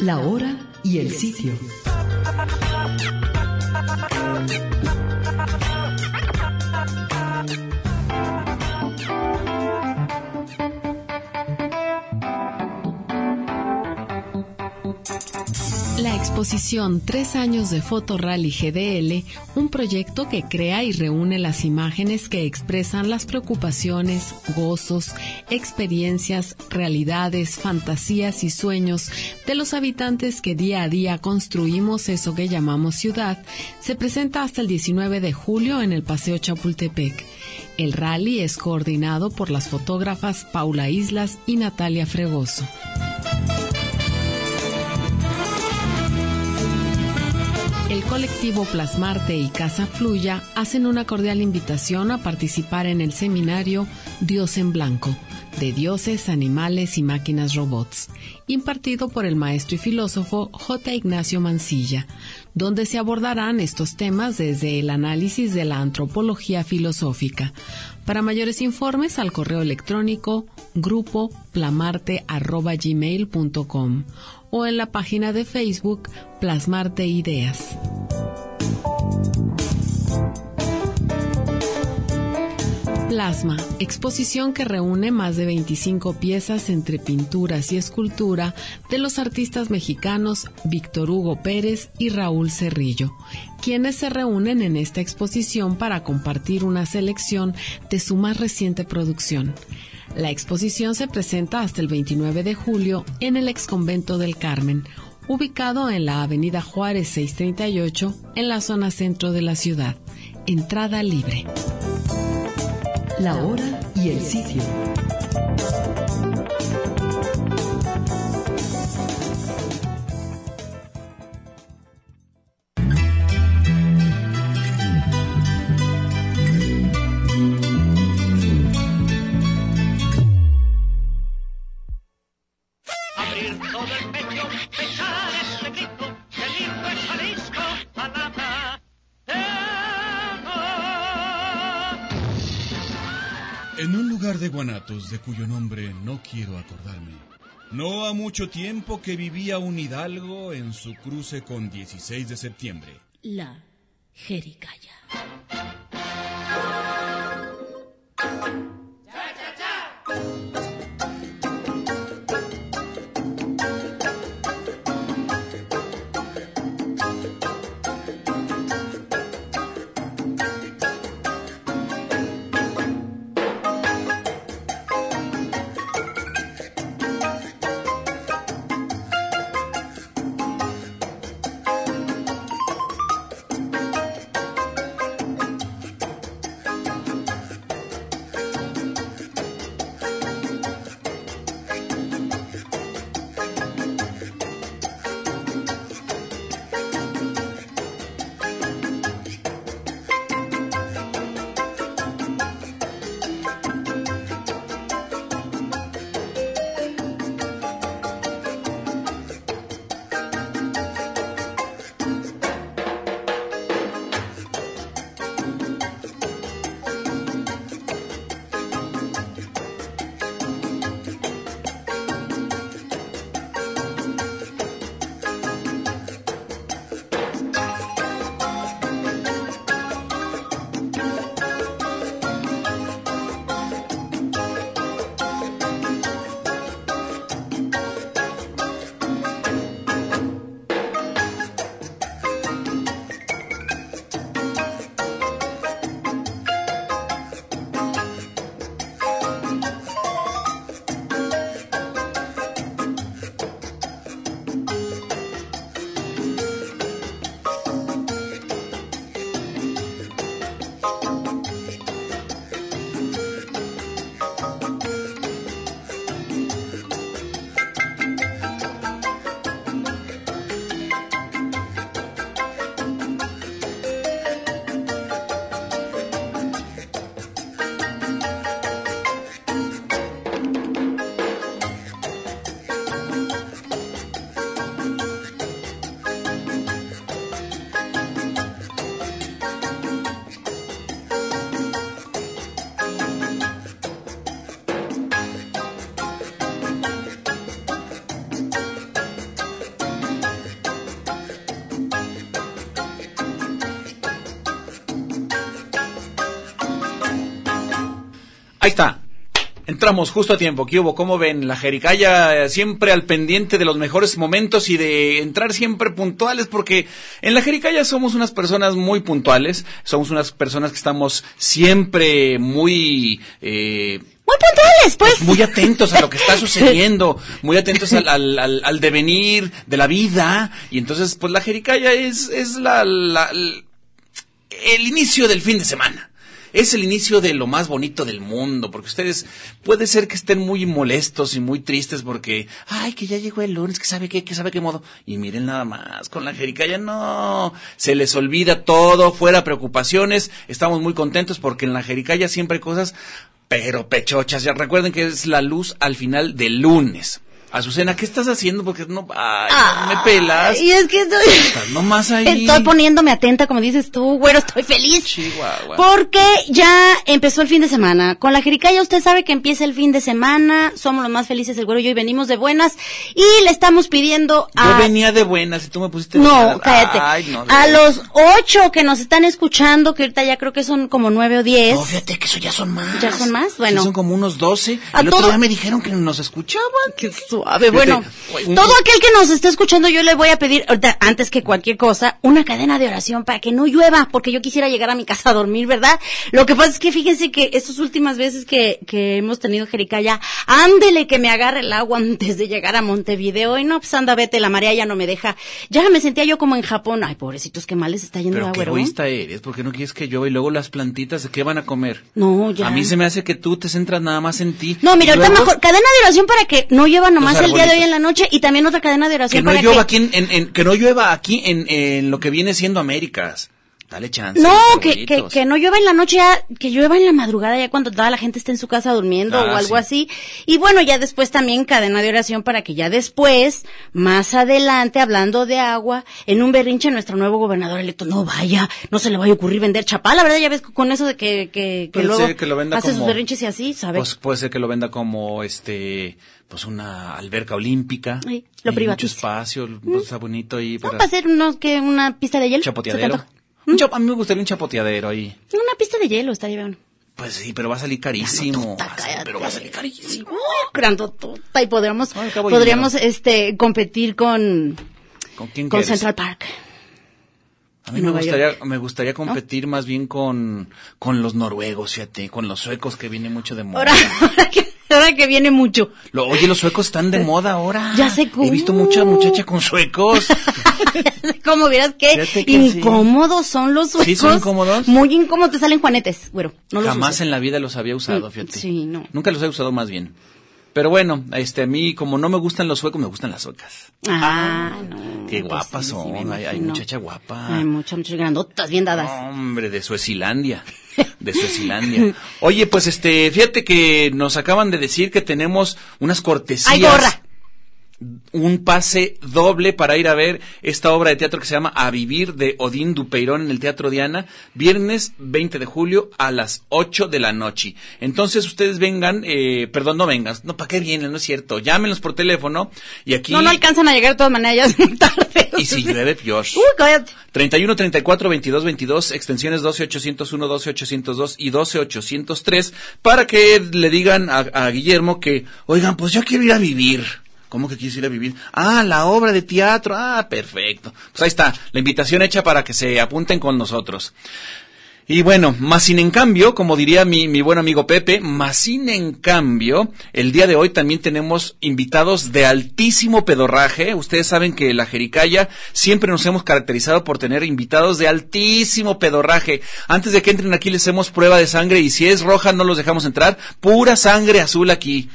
la hora y el sitio. La exposición Tres años de Foto Rally GDL, un proyecto que crea y reúne las imágenes que expresan las preocupaciones, gozos, experiencias, realidades, fantasías y sueños de los habitantes que día a día construimos eso que llamamos ciudad, se presenta hasta el 19 de julio en el Paseo Chapultepec. El rally es coordinado por las fotógrafas Paula Islas y Natalia Fregoso. Colectivo Plasmarte y Casa Fluya hacen una cordial invitación a participar en el seminario Dios en Blanco, de dioses, animales y máquinas robots, impartido por el maestro y filósofo J. Ignacio Mancilla, donde se abordarán estos temas desde el análisis de la antropología filosófica. Para mayores informes al correo electrónico grupo plamarte.gmail.com o en la página de Facebook Plasmarte Ideas. Plasma, exposición que reúne más de 25 piezas entre pinturas y escultura de los artistas mexicanos Víctor Hugo Pérez y Raúl Cerrillo, quienes se reúnen en esta exposición para compartir una selección de su más reciente producción. La exposición se presenta hasta el 29 de julio en el exconvento del Carmen, ubicado en la Avenida Juárez 638, en la zona centro de la ciudad. Entrada libre. La hora y el sitio. Cuyo nombre no quiero acordarme. No ha mucho tiempo que vivía un hidalgo en su cruce con 16 de septiembre. La Jericaya. Ahí está. Entramos justo a tiempo. ¿Qué hubo? ¿Cómo ven? La Jericaya eh, siempre al pendiente de los mejores momentos y de entrar siempre puntuales porque en la Jericaya somos unas personas muy puntuales, somos unas personas que estamos siempre muy... Eh, muy puntuales, pues. Muy atentos a lo que está sucediendo, muy atentos al, al, al, devenir de la vida. Y entonces, pues la Jericaya es, es la, la, el inicio del fin de semana es el inicio de lo más bonito del mundo, porque ustedes puede ser que estén muy molestos y muy tristes porque, ay, que ya llegó el lunes, que sabe qué, que sabe qué modo. Y miren nada más, con la Jericaya no, se les olvida todo, fuera preocupaciones, estamos muy contentos porque en la Jericaya siempre hay cosas, pero pechochas. Ya recuerden que es la luz al final del lunes. Azucena, ¿qué estás haciendo? Porque no, ay, me pelas. Y es que estoy... Estás nomás ahí. Estoy poniéndome atenta, como dices tú, güero, estoy feliz. Chihuahua. Porque ya empezó el fin de semana. Con la Jericaya usted sabe que empieza el fin de semana, somos los más felices el güero y hoy venimos de buenas y le estamos pidiendo a... Yo venía de buenas y tú me pusiste... No, cállate. Ay, no, a los ocho que nos están escuchando, que ahorita ya creo que son como nueve o diez. No, fíjate que eso ya son más. ¿Ya son más? Bueno. son como unos doce. El otro día me dijeron que nos escuchaban. Que suave. Bueno, todo aquel que nos esté escuchando, yo le voy a pedir, antes que cualquier cosa, una cadena de oración para que no llueva, porque yo quisiera llegar a mi casa a dormir, ¿verdad? Lo que pasa es que fíjense que estas últimas veces que, que hemos tenido Jericaya, ándele que me agarre el agua antes de llegar a Montevideo, y no, pues anda, vete, la marea ya no me deja. Ya me sentía yo como en Japón. Ay, pobrecitos, qué mal les está yendo Pero agua, qué egoísta eres, porque no quieres que llueva y luego las plantitas, ¿de qué van a comer? No, ya. A mí se me hace que tú te centras nada más en ti. No, mira, ahorita mejor, cadena de oración para que no llueva nomás el día de hoy en la noche y también otra cadena de oración que no para llueva aquí en, en, que no llueva aquí en, en lo que viene siendo Américas. Dale chance. No, que, que, que, no llueva en la noche, ya, que llueva en la madrugada ya cuando toda la gente esté en su casa durmiendo Ah, o algo sí. así. Y bueno, ya después también cadena de oración para que ya después, más adelante, hablando de agua, en un berrinche nuestro nuevo gobernador electo no vaya, no se le vaya a ocurrir vender chapal. La verdad ya ves con eso de que, que, que luego que lo venda hace como- sus berrinches y así, ¿sabes? Pues puede ser que lo venda como este pues una alberca olímpica. Sí, lo privatiza. Mucho espacio, pues, está bonito ahí no, para hacer unos, que una pista de hielo. ¿Se te chapoteadero. Chap- a mí me gustaría un chapoteadero ahí. Una pista de hielo estaría bien. Pues sí, pero va a salir carísimo. Grandotota, Va pero va a salir carísimo. Grandotota, y podríamos, podríamos, este, competir con, ¿Con quién con? Central Park. A mí me gustaría, York. me gustaría competir más bien con, con los noruegos, fíjate, con los suecos que viene mucho de moda. Ahora, ahora que, ahora que viene mucho. Lo- oye, los suecos están de moda ahora. Ya sé He visto mucha muchacha con suecos. Como vieras que Fíjate que sí. incómodos son los suecos. ¿Sí son incómodos? Muy incómodos, te salen juanetes. Bueno, no los Jamás uses. en la vida los había usado, Mm, fíjate. sí, no. Nunca los he usado más bien. Pero bueno, este, a mí, como no me gustan los suecos, me gustan las suecas. Ah, no. Qué pues guapas sí, son. hay, hay muchacha guapa. Hay muchas, muchas grandotas, bien dadas. Hombre, de Suecilandia. De Suecilandia. Oye, pues este, fíjate que nos acaban de decir que tenemos unas cortesías. ¡Ay, gorra! Un pase doble para ir a ver esta obra de teatro que se llama A Vivir de Odín Dupeirón en el Teatro Diana, viernes 20 de julio a las 8 de la noche. Entonces ustedes vengan, eh, perdón, no vengan, no, ¿para qué vienen? No es cierto. Llámenlos por teléfono y aquí. No, no alcanzan a llegar de todas maneras, ya es muy tarde. Y si llueve, peor. Uy, cállate. 31 34 22 22 extensiones 12 801 12 802 y 12 803 para que le digan a, a Guillermo que oigan pues yo quiero ir a vivir ¿Cómo que quieres ir a vivir? Ah, la obra de teatro. Ah, perfecto. Pues ahí está, la invitación hecha para que se apunten con nosotros. Y bueno, más sin en cambio, como diría mi, mi buen amigo Pepe, más sin en cambio, el día de hoy también tenemos invitados de altísimo pedorraje. Ustedes saben que la Jericaya siempre nos hemos caracterizado por tener invitados de altísimo pedorraje. Antes de que entren aquí les hacemos prueba de sangre y si es roja no los dejamos entrar. Pura sangre azul aquí.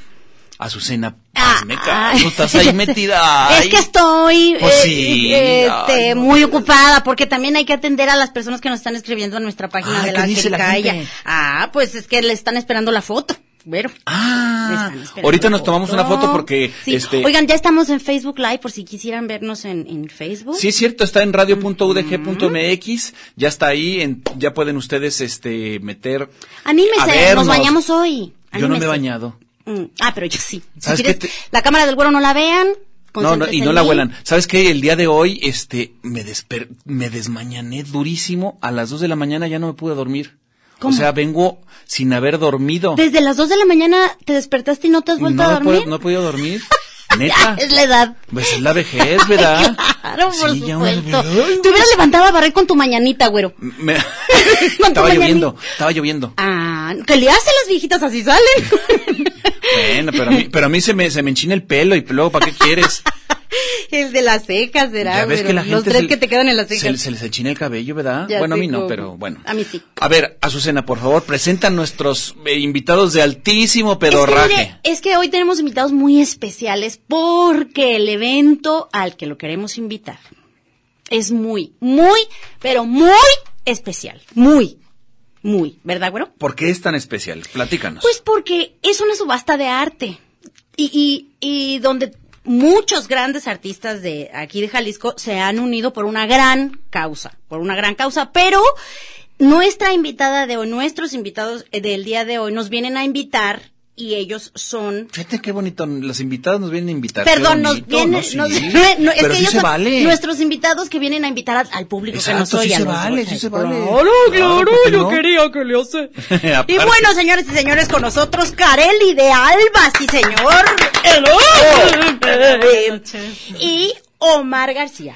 Azucena, hazme caso, estás ahí metida. Es que estoy Pues eh, sí, este, ay, no. muy ocupada porque también hay que atender a las personas que nos están escribiendo en nuestra página Ay, de ¿qué la dice la gente? Ah, pues es que le están esperando la foto. Bueno. Ah, ahorita nos tomamos una foto porque, Sí. este, Oigan, ya estamos en Facebook Live por si quisieran vernos en, en Facebook. Sí, es cierto, está en radio.udg.mx, ya está ahí, en- ya pueden ustedes este meter a Anímese, nos bañamos hoy. Yo no me he bañado. Mm, Ah, pero yo sí. Si ¿Sabes quieres, te- la cámara del güero no la vean. No, no, y no la huelan. ¿Sabes qué? El día de hoy, este, me desper me desmañané durísimo. A las dos de la mañana ya no me pude dormir. O sea, vengo sin haber dormido. Desde las 2 de la mañana te despertaste y no te has vuelto no a dormir. podido- no he podido dormir. Neta. es la edad. Pues es la vejez, ¿verdad? Claro, por Sí, supuesto. Te hubieras levantado a barrer con tu mañanita, güero. Me- estaba mañanita. lloviendo, estaba lloviendo. Ah, ¿qué le hacen las viejitas así salen? Bueno, pero a mí, pero a mí se me, se me enchina el pelo y luego, ¿para qué quieres? el de las cejas, será, Ya ves que la Los tres se- que te quedan en las cejas. se les enchina el cabello, ¿verdad? Ya bueno, a mí no, cómo. pero bueno. A mí sí. A ver, Azucena, por favor, presenta a nuestros eh, invitados de altísimo Es que, pedorraje. mire, es que hoy tenemos invitados muy especiales porque el evento al que lo queremos invitar es muy, muy, pero muy especial. Muy, muy, ¿verdad, güero? ¿Por qué es tan especial? Platícanos. Pues porque es una subasta de arte. Y, y, y donde muchos grandes artistas de aquí de Jalisco se han unido por una gran causa, por una gran causa, pero nuestra invitada de hoy, nuestros invitados eh, del día de hoy nos vienen a invitar y ellos son Fíjate qué bonito, los invitados nos vienen a invitar. Perdón, nos vienen, ¿no? Sí. nos- no, es pero que sí ellos se son vale. nuestros invitados que vienen a invitar al, al público que nos Exacto, sí oye. a se vale, sí se vale. Claro, claro, ¿por qué yo no? quería que le hace. Y bueno, señores y señores, con nosotros Carelli de Alba, sí señor. Hello. y Omar García.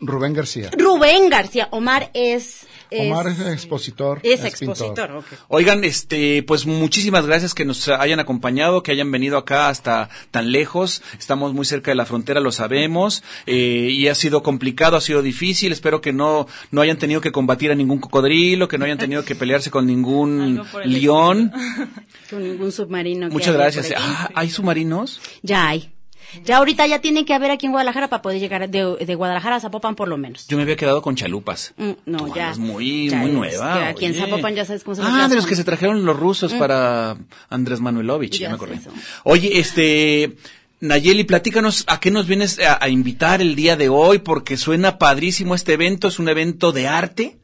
Rubén García. Rubén García. Omar es... es- Omar es expositor. Es pintor. expositor, ok. Oigan, este, pues muchísimas gracias que nos hayan acompañado, que hayan venido acá hasta tan lejos. Estamos muy cerca de la frontera, lo sabemos, eh, y ha sido complicado, ha sido difícil. Espero que no, no hayan tenido que combatir a ningún cocodrilo, que no hayan tenido que pelearse con ningún león. Con ningún submarino. que Muchas gracias. Ah, ¿hay submarinos? Ya hay. Ya ahorita ya tiene que haber aquí en Guadalajara para poder llegar de, de Guadalajara a Zapopan por lo menos. Yo me había quedado con chalupas. Mm, no, Tú ya. andas muy, Ya muy es nueva. que aquí en. Zapopan ya sabes cómo se Ah, de los que se trajeron los rusos para Andrés Manuelovich, ya, Ya me sé acordé. eso. Oye, este, Nayeli, platícanos a qué nos vienes a, a invitar el día de hoy, porque suena padrísimo este evento, es un evento de arte.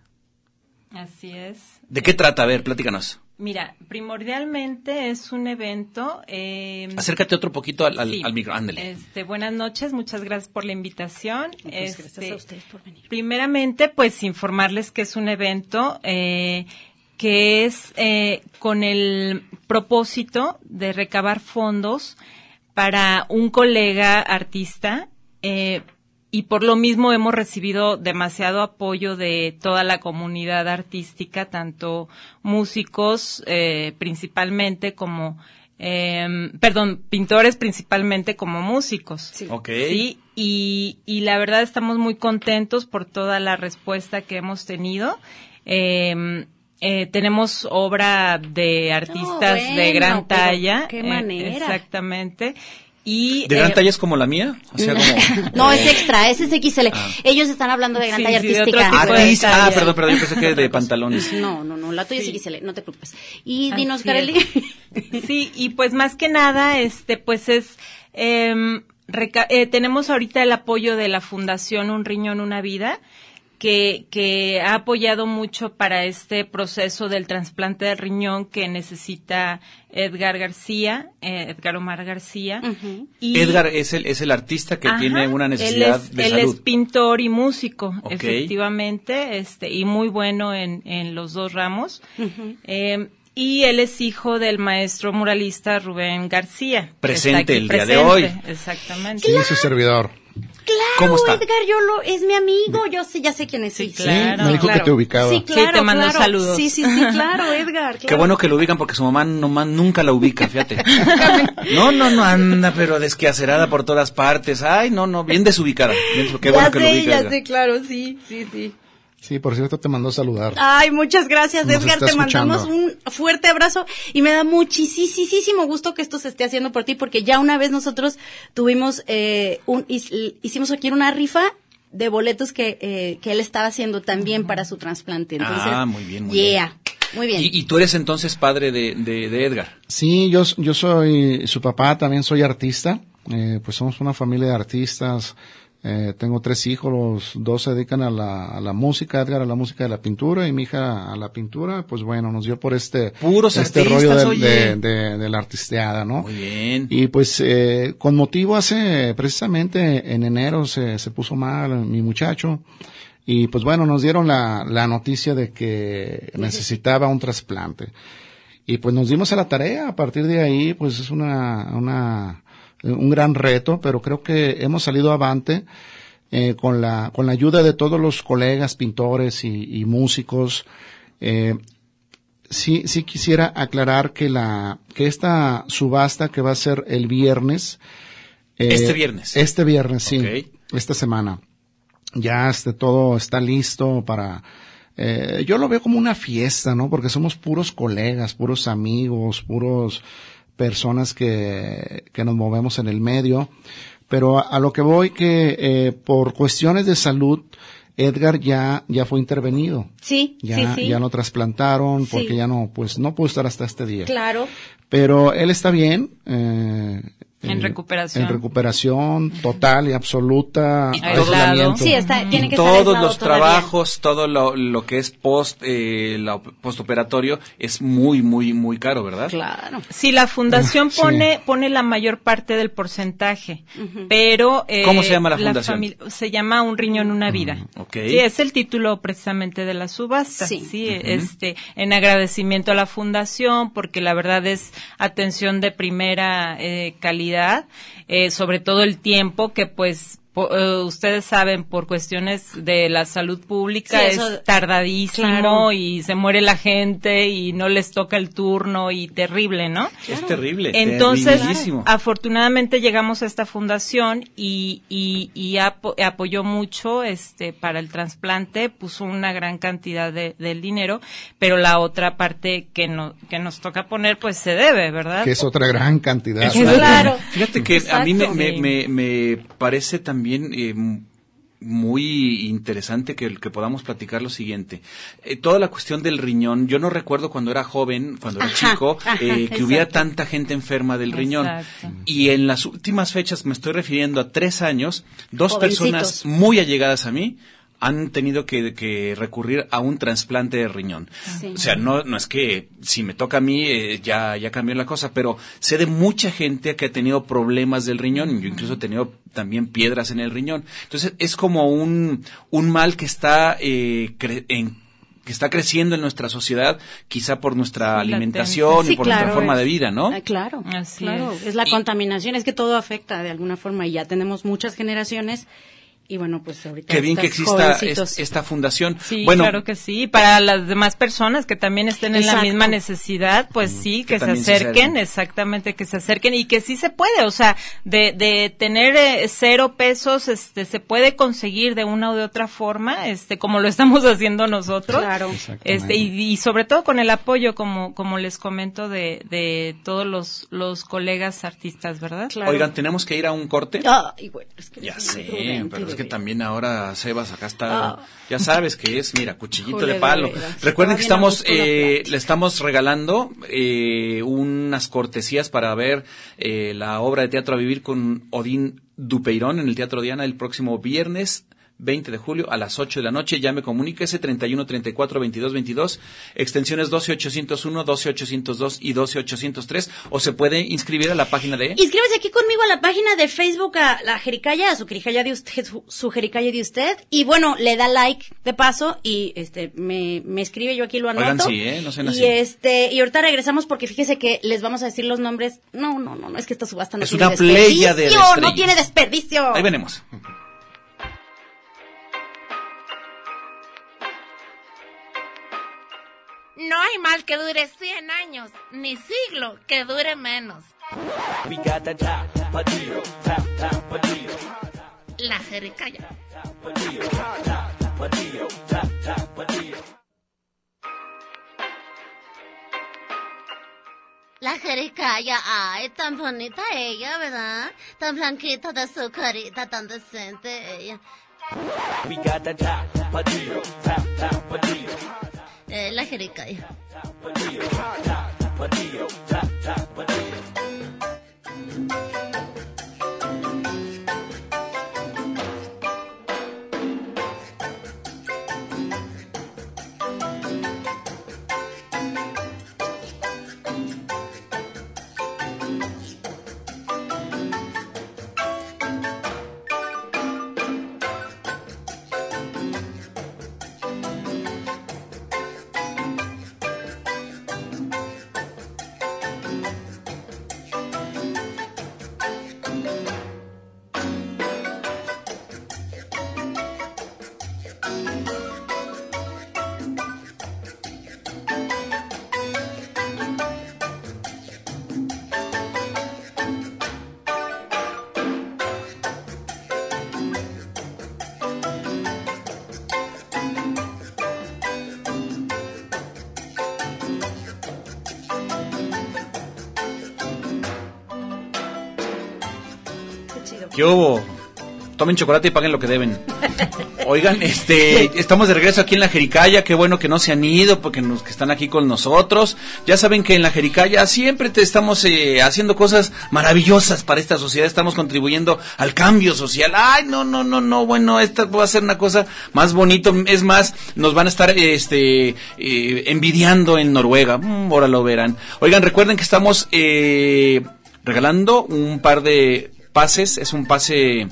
Así es. ¿De qué trata? A ver, platícanos. Mira, primordialmente es un evento. eh, Acércate otro poquito al, al, sí. al micro, ándale. Este, buenas noches, muchas gracias por la invitación. Pues gracias Este, a ustedes por venir. Primeramente, pues informarles que es un evento eh, que es eh, con el propósito de recabar fondos para un colega artista eh, y por lo mismo hemos recibido demasiado apoyo de toda la comunidad artística, tanto músicos eh, principalmente como, eh, perdón, pintores principalmente como músicos. Ok. Sí, y, y la verdad estamos muy contentos por toda la respuesta que hemos tenido. Eh, eh, tenemos obra de artistas de bueno, gran talla. qué eh, manera. exactamente. Y, ¿De gran eh, talla es como la mía? O sea, como... No, es extra, ese es XL. Ellos están hablando de gran Sí, talla sí, artística. Artista. Ah, perdón, perdón, yo pensé que de pantalones. No, no, no, la tuya Sí. es XL, no te preocupes. Y Así dinos. Kareli. Sí, y pues más que nada, este, pues es, em, reca- eh, tenemos ahorita el apoyo de la Fundación Un Riñón, Una Vida, que, que ha apoyado mucho para este proceso del trasplante de riñón que necesita Edgar García, eh, Edgar Omar García. y- Edgar es el, es el artista que Ajá, tiene una él necesidad es- de él salud. es pintor y músico, Ok. efectivamente, este, y muy bueno en, en los dos ramos. Eh, y él es hijo del maestro muralista Rubén García. Presente el día de hoy. Exactamente. Sí, su servidor. Claro, ¿Cómo está? Edgar, yo lo, es mi amigo, yo sé, ya sé quién es. Sí, Sí, Claro, me dijo claro. que te ubicaba. Sí, claro, te mando claro. saludos. Sí, sí, sí, claro, Edgar. Qué claro. bueno que lo ubican porque su mamá nomás nunca la ubica, fíjate. No, no, no anda, pero desquacerada por todas partes. Ay, no, no, bien desubicada. Bien, qué bueno ya que lo sé, ubica. ya Edgar. sé, claro, sí, sí, sí. Sí, por cierto, te mandó a saludar. Ay, muchas gracias, Nos Edgar. Te mandamos un fuerte abrazo y me da muchísimo gusto que esto se esté haciendo por ti porque ya una vez nosotros tuvimos eh, un hicimos aquí una rifa de boletos que, eh, que él estaba haciendo también para su trasplante. Entonces, Ah, muy bien, muy yeah, muy bien. Y, y tú eres entonces padre de, de, de Edgar. Sí, yo, yo soy su papá, también soy artista. Eh, pues somos una familia de artistas. Eh, tengo tres hijos, los dos se dedican a la, a la música, Edgar a la música de la pintura y mi hija a la pintura. Pues bueno, nos dio por este, Puros este artistas, rollo de, de, de- de la artisteada, ¿no? Muy bien. Y pues eh, con motivo hace precisamente en enero se, se puso mal mi muchacho Y pues bueno, nos dieron la, la noticia de que necesitaba un trasplante. Y pues nos dimos a la tarea. A partir de ahí, pues es una, una, un gran reto, pero creo que hemos salido avante. Eh, con la con la ayuda de todos los colegas pintores y, y músicos eh, sí sí quisiera aclarar que la que esta subasta que va a ser el viernes eh, este viernes este viernes sí esta semana ya este todo está listo para eh, yo lo veo como una fiesta, ¿no? Porque somos puros colegas, puros amigos, puros personas que, que nos movemos en el medio. Pero a, a lo que voy que eh, por cuestiones de salud, Edgar ya, ya fue intervenido. Sí, Ya, sí, sí. ya lo trasplantaron Sí. porque ya no, pues no pudo estar hasta este día. Claro. Pero él está bien. eh, En eh, recuperación. En recuperación total y absoluta. Y todo- aislamiento. Sí, está, tiene y que estar todos los todavía. trabajos, todo lo, lo que es post, eh, la op- postoperatorio es muy, muy, muy caro, ¿verdad? Claro. Sí, la fundación Sí. pone pone la mayor parte del porcentaje, pero eh, ¿Cómo se llama la fundación? famili- se llama Un riñón una vida. ok. Sí, es el título precisamente de la subasta. Sí. Sí, este en agradecimiento a la fundación porque la verdad es atención de primera eh, calidad, eh, sobre todo el tiempo que pues eh, ustedes saben por cuestiones de la salud pública Sí, es tardadísimo Claro. y se muere la gente y no les toca el turno y terrible, ¿no? Es terrible. Entonces, afortunadamente llegamos a esta fundación y, y, y apo- apoyó mucho este para el trasplante, puso una gran cantidad de, del dinero, pero la otra parte que, no, que nos toca poner, pues se debe, ¿verdad? Que es otra gran cantidad. Claro. Fíjate que a mí me, me, me, me parece también eh, m- muy interesante que, que podamos platicar lo siguiente. Eh, toda la cuestión del riñón, yo no recuerdo cuando era joven, cuando era Ajá, chico, ajá, eh, que hubiera tanta gente enferma del riñón. Exacto. Y en las últimas fechas, me estoy refiriendo a tres años, dos Jovencitos. personas muy allegadas a mí han tenido que, que recurrir a un trasplante de riñón. Sí. O sea, no, no es que si me toca a mí eh, ya, ya cambió la cosa, pero sé de mucha gente que ha tenido problemas del riñón. Yo incluso he tenido también piedras en el riñón. Entonces, es como un, un mal que está eh, cre- en que está creciendo en nuestra sociedad, quizá por nuestra Sí, alimentación y Sí, por claro, nuestra forma es- de vida, ¿no? Ah, claro, Así claro. es. Es. la contaminación, es que todo afecta de alguna forma y ya tenemos muchas generaciones y bueno, pues ahorita Qué bien que exista es- esta fundación. Sí, bueno, claro que sí. Para las demás personas que también estén en la misma necesidad, pues sí, que que, se acerquen, exactamente, que se acerquen y que sí se puede, o sea, de, de tener eh, cero pesos, este, se puede conseguir de una o de otra forma, este, como lo estamos haciendo nosotros. Claro. Este, y, y sobre todo con el apoyo, como, como les comento, de, de todos los, los colegas artistas, ¿verdad? Claro. oigan, tenemos que ir a un corte. Ay, bueno, es que Ya sé, pero que también ahora Sebas acá está, Ah. ya sabes que es, mira, cuchillito de palo. Recuerden que estamos, eh, le estamos regalando eh, unas cortesías para ver eh, la obra de teatro a vivir con Odín Dupeirón en el Teatro Diana el próximo viernes 20 de julio a las 8 de la noche. Llame, comuníquese 31 34 22 22, extensiones 12 801, 12 802 y 12 803 o se puede inscribir a la página de Inscríbase aquí conmigo a la página de Facebook a la Jericaya, a su Jericaya de usted, su, su Jericaya de usted. Y bueno, le da like de paso y este me, me escribe, yo aquí lo anoto. Oigan, sí, ¿eh? No sean y así. este, y ahorita regresamos porque fíjese que les vamos a decir los nombres. No, no, no, no, es que esta subasta no Es tiene una playa de desperdicio, estrellas. no tiene desperdicio. Ahí venimos. No hay mal que dure 100 años, ni siglo que dure menos. La jericaya. La jericaya, ay, tan bonita ella, ¿verdad? Tan blanquita de su carita, tan decente ella. Le dé la. ¿Qué? Tomen chocolate y paguen lo que deben. Oigan, este, estamos de regreso aquí en la Jericaya. Qué bueno que no se han ido, porque nos, que están aquí con nosotros. Ya saben que en la Jericaya siempre te estamos eh, haciendo cosas maravillosas para esta sociedad. Estamos contribuyendo al cambio social. Ay, no, no, no, no. Bueno, esta va a ser una cosa más bonito. Es más, nos van a estar, este, eh, envidiando en Noruega. Mm, ahora lo verán. Oigan, recuerden que estamos eh, regalando un par de pases. Es un pase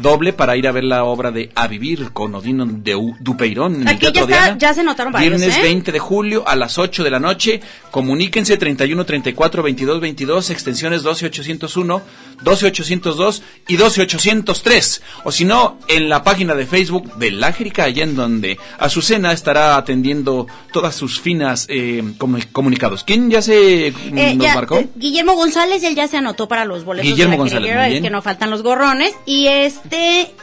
doble para ir a ver la obra de A Vivir con Odino de U- Dupeirón en el Aquí ya, Teatro está, Diana. ya se notaron varios, Viernes ¿eh? 20 de julio a las 8 de la noche. Comuníquense 31 34 22 22, extensiones 12 801, 12 802 y 12 803. O si no, en la página de Facebook de La Jericaya, en donde Azucena estará atendiendo todas sus finas eh, comu- comunicados. ¿Quién ya se Eh, nos ya, marcó? Guillermo González, él ya se anotó para los boletos Guillermo de la González, que no faltan los gorrones. Y este,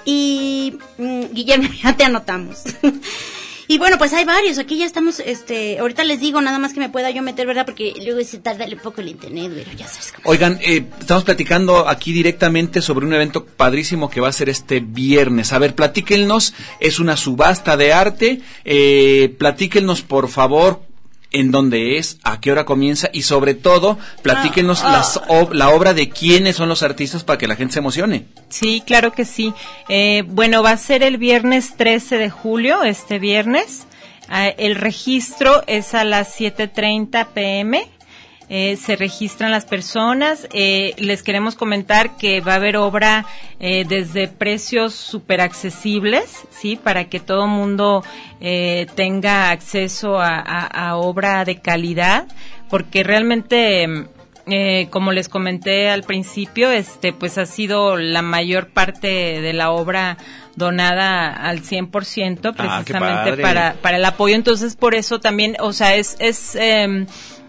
y mm, Guillermo, ya te anotamos. y bueno, pues hay varios, aquí ya estamos, este, ahorita les digo nada más que me pueda yo meter, ¿verdad? Porque luego se tarda un poco el internet, pero ya sabes cómo. Oigan, eh, estamos platicando aquí directamente sobre un evento padrísimo que va a ser este viernes. A ver, platíquenos, es una subasta de arte. Eh, platíquenos, por favor, en dónde es, a qué hora comienza y sobre todo, platíquenos Ah, las ob- la obra de quiénes son los artistas para que la gente se emocione. Sí, claro que sí. Eh, bueno, va a ser el viernes 13 de julio, este viernes. Ah, el registro es a las 7.30 pm. Eh, se registran las personas. Eh, les queremos comentar que va a haber obra eh, desde precios súper accesibles, ¿sí? Para que todo mundo eh, tenga acceso a, a- a obra de calidad, porque realmente mm, eh, como les comenté al principio, este, pues ha sido la mayor parte de la obra donada al 100% Ah, qué precisamente padre. para, para el apoyo. Entonces, por eso también, o sea, es, es, em,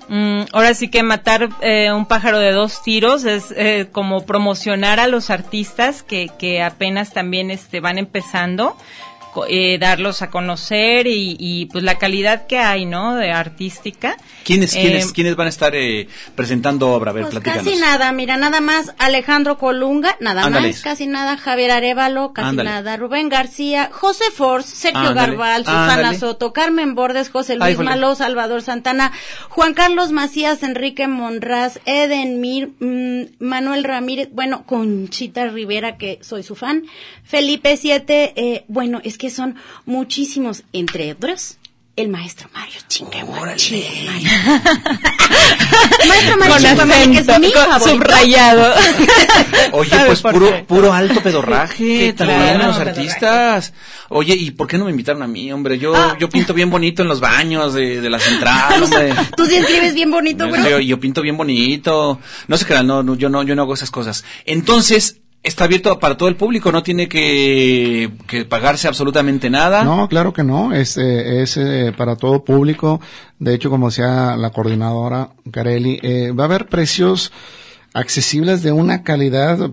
mm, ahora sí que matar eh, un pájaro de dos tiros es eh, como promocionar a los artistas que, que apenas también este, van empezando. Eh, darlos a conocer y, y, pues la calidad que hay, ¿no? De artística. ¿Quiénes, Eh, quiénes, quiénes van a estar eh, presentando obra? A ver, Pues platícanos. casi nada, mira, nada más Alejandro Colunga, nada Ándale. más, casi nada Javier Arevalo, casi Ándale. nada Rubén García, José Force, Sergio Ándale, Garbal, Susana ándale. Soto, Carmen Bordes, José Ay, Luis jole. Maló, Salvador Santana, Juan Carlos Macías, Enrique Monraz, Eden Mir, mm, Manuel Ramírez, bueno, Conchita Rivera, que soy su fan, Felipe Siete, eh, bueno, es que son muchísimos, entre otros. El maestro Mario Chinguehuara. Maestro Mario con Chinguehuara, que es mi favorito. subrayado. Oye, ¿Sabe pues puro, qué? puro alto pedorraje Sí, también claro, los pedorraje. artistas. Oye, ¿y por qué no me invitaron a mí, hombre? Yo, Ah. yo pinto bien bonito en los baños de, de la central, hombre. Tú sí escribes bien bonito, Yo, bro. yo pinto bien bonito. No se crean, no, no, yo no, yo no hago esas cosas. Entonces, está abierto para todo el público, no tiene que, que pagarse absolutamente nada. No, claro que no, es, eh, es eh, para todo público. De hecho, como decía la coordinadora Carelli, eh, va a haber precios accesibles de una calidad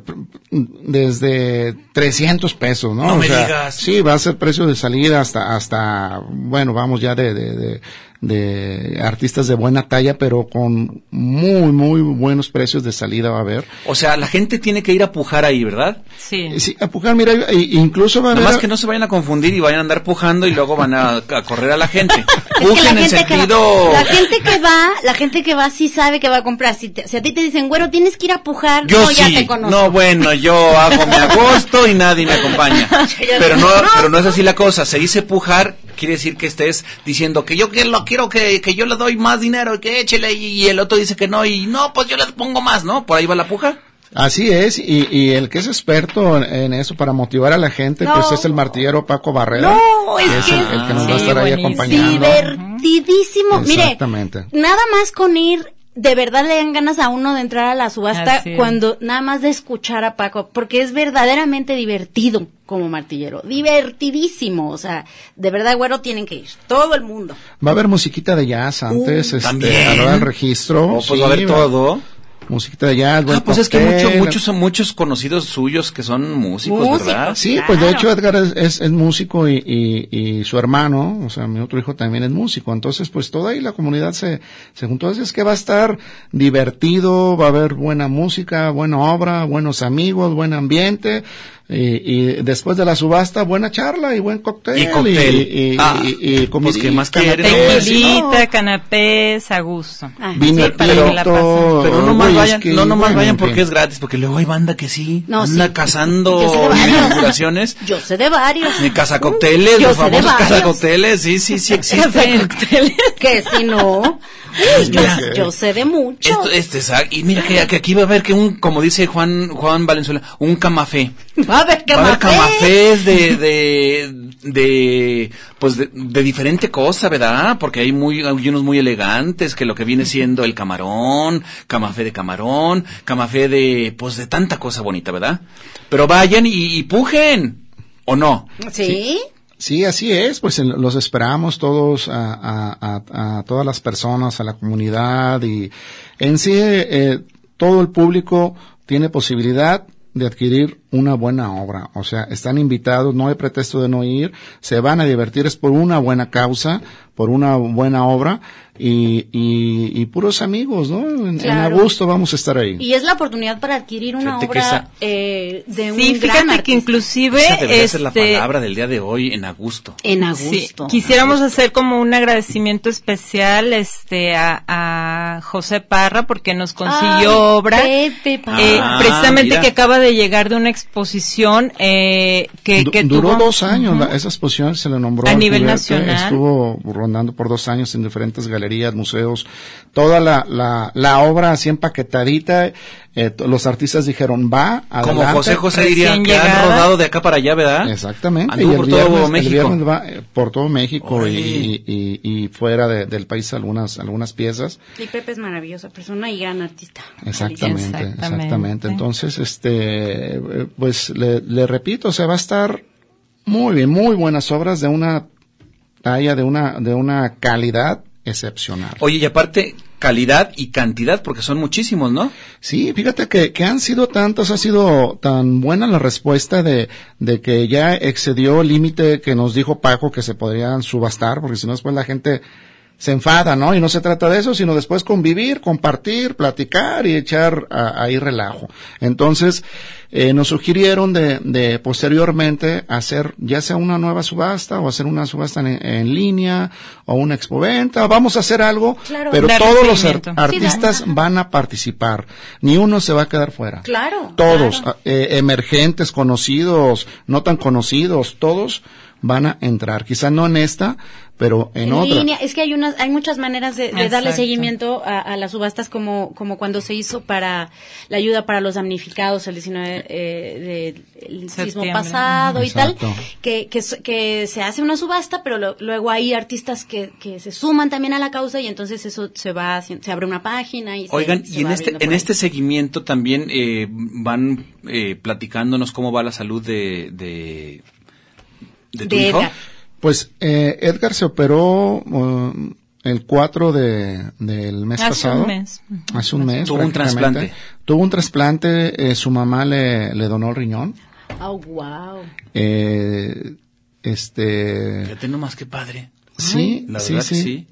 desde 300 pesos, ¿no? No O me sea, digas. Sí, va a ser precio de salida hasta, hasta, bueno, vamos ya de, de, de, de artistas de buena talla, pero con muy, muy buenos precios de salida va a haber. O sea, la gente tiene que ir a pujar ahí, ¿verdad? Sí. Sí, a pujar, mira, incluso va a haber... Nomás que no se vayan a confundir y vayan a andar pujando y luego van a, a correr a la gente. Es que la Pujen en gente, que sentido... va, la gente que va, la gente que va sí sabe que va a comprar. Si, te- si a ti te dicen, güero, tienes que ir a pujar, Yo no, ya sí, te conozco. no, bueno, yo hago mi agosto y nadie me acompaña. Pero no, pero no es así la cosa. Se dice pujar, quiere decir que estés diciendo que yo que lo quiero, que, que yo le doy más dinero, que échele, y, y el otro dice que no, y no, pues yo le pongo más, ¿no? Por ahí va la puja. Así es, y, y el que es experto en, en eso para motivar a la gente, No. pues es el martillero Paco Barrera. No, es que el, es- el que nos Sí, va a estar ahí acompañando. Divertidísimo. Mire, nada más con ir, de verdad le dan ganas a uno de entrar a la subasta cuando nada más de escuchar a Paco, porque es verdaderamente divertido como martillero. Divertidísimo. O sea, de verdad, güero, tienen que ir. Todo el mundo. Va a haber musiquita de jazz antes, este, también. a registro. Oh, pues va a haber todo. Musiquita de jazz, Ah, pues es que cóctel. muchos, muchos, son muchos conocidos suyos que son músicos, Músicos. ¿verdad? Sí, pues de hecho Edgar es, es, es músico y, y, y su hermano, o sea, mi otro hijo también es músico. Entonces, pues toda ahí la comunidad se, se juntó. Así es que va a estar divertido, va a haber buena música, buena obra, buenos amigos, buen ambiente. Y, y después de la subasta, buena charla y buen cóctel. Y cóctel. Y, y, Ah, y- y pues, ¿qué más canapés, Tequilita, ¿no? canapés, a gusto. Ah, Vino Sí, que pasen. Pero no más vayan, no nomás bueno, vayan porque es gratis, porque luego hay banda que sí, No, anda sí. cazando Yo sé de varios. inauguraciones. Yo sé de varios. De cazacocteles, Yo los famosos varios. cazacocteles, sí, sí, sí existen. que si no, yo, Mira. yo sé de muchos. Esto, este, y mira que, que aquí va a haber que un, como dice Juan, Juan Valenzuela, un camafé. Va a haber Va a haber camafé. camafés de, de, de, pues de, de diferente cosa, ¿verdad? Porque hay muy, hay unos muy elegantes, que lo que viene siendo el camarón, camafé de camarón, camafé de, pues de tanta cosa bonita, ¿verdad? Pero vayan y, y pujen, ¿o no? ¿Sí? Sí, así es, pues los esperamos todos, a, a- a- a todas las personas, a la comunidad y en sí eh, todo el público tiene posibilidad de adquirir una buena obra. O sea, están invitados, no hay pretexto de no ir, se van a divertir, es por una buena causa, por una buena obra y, y, y puros amigos, ¿no? En, en Claro. agosto vamos a estar ahí. Y es la oportunidad para adquirir una Fíjate obra esa- eh, de un Sí, gran fíjate que inclusive Esa debería ser la este, palabra del día de hoy en agosto. en Sí, agosto. quisiéramos hacer como un agradecimiento especial este a, a José Parra porque nos consiguió Ay, obra Pepe Parra. eh, Ah, precisamente mira. que acaba de llegar de una exposición eh, que, Du- que duró tuvo- dos años, Ujú. la- esa exposición se le nombró A nivel nacional. Estuvo rondando por dos años en diferentes galerías, museos, toda la, la, la obra así empaquetadita, eh, los artistas dijeron, va, adelante. Como José José diría, que han llegada. rodado de acá para allá, ¿verdad? Exactamente. Anduvo y por el todo México. El viernes va eh, por todo México y, Órale. y, y- y fuera de- del país algunas, algunas piezas. Y Pepe es maravillosa persona y gran artista. Exactamente, Exactamente. exactamente. Entonces, este, eh, pues le, le repito, o sea, va a estar muy bien, muy buenas obras de una talla, de una, de una calidad excepcional. Oye, y aparte, calidad y cantidad, porque son muchísimos, ¿no? Sí, fíjate que, que han sido tantos, ha sido tan buena la respuesta de, de que ya excedió el límite que nos dijo Paco que se podrían subastar, porque si no después la gente se enfada, ¿no? Y no se trata de eso, sino después convivir, compartir, platicar y echar a- ahí relajo. Entonces, eh, nos sugirieron de, de posteriormente hacer ya sea una nueva subasta o hacer una subasta en, en línea o una expoventa. Vamos a hacer algo, Claro. pero todos los artistas van a participar. Ni uno se va a quedar fuera. Claro. Todos, claro. eh, emergentes, conocidos, no tan conocidos, todos van a entrar. Quizá no en esta, pero en, En otra. línea, es que hay unas, hay muchas maneras de, de darle seguimiento a, a las subastas como, como cuando se hizo para la ayuda para los damnificados el 19 eh, del sismo Septiembre. pasado y tal, que, que, que se hace una subasta, pero lo- luego hay artistas que, que se suman también a la causa y entonces eso se va, haciendo- se abre una página y se- Oigan, se y en este, en este seguimiento también eh, van eh, platicándonos cómo va la salud de, de, de tu De hijo. Edgar. Pues eh, Edgar se operó uh, el 4 de, del mes Hace pasado. un mes. Hace un mes. Tuvo un trasplante. Tuvo un trasplante, eh, su mamá le, le donó el riñón. Oh, wow. Eh, este, Fíjate nomás qué padre. sí, La sí, verdad que sí. sí.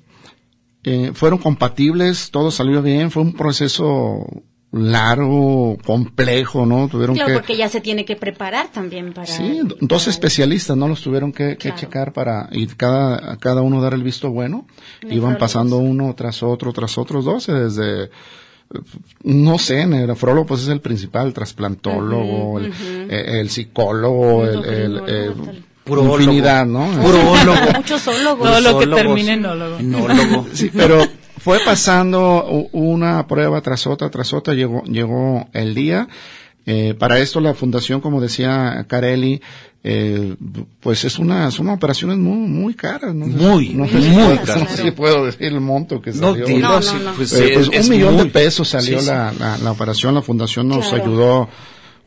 Eh, fueron compatibles, todo salió bien, fue un proceso largo, complejo, ¿no? Tuvieron Claro, que... porque ya se tiene que preparar también para... Sí, do- dos para- especialistas, ¿no? Los tuvieron que, checar para, y cada, cada uno dar el visto bueno. Iban pasando uno tras otro, tras otros dos, desde, eh, no sé, nefrólogo pues es el principal, el trasplantólogo, el, eh, el psicólogo, el, el, eh, tal. Purólogo. infinidad, ¿no? Purólogo. Muchos ólogos. Todo lo que Zoólogos. termine en ólogo. Enólogo. Sí, pero fue pasando una prueba tras otra, tras otra, llegó, llegó el día. Eh, para esto la fundación, como decía Carelli, eh, pues es una, son operaciones muy, muy caras, ¿no? Muy, no sé muy si puedo- caras. No sé si puedo decir el monto que salió. No, sí, no, no. pues, Eh, pues es- es un millón de pesos salió sí, sí. La, la, la operación, la fundación nos Claro. ayudó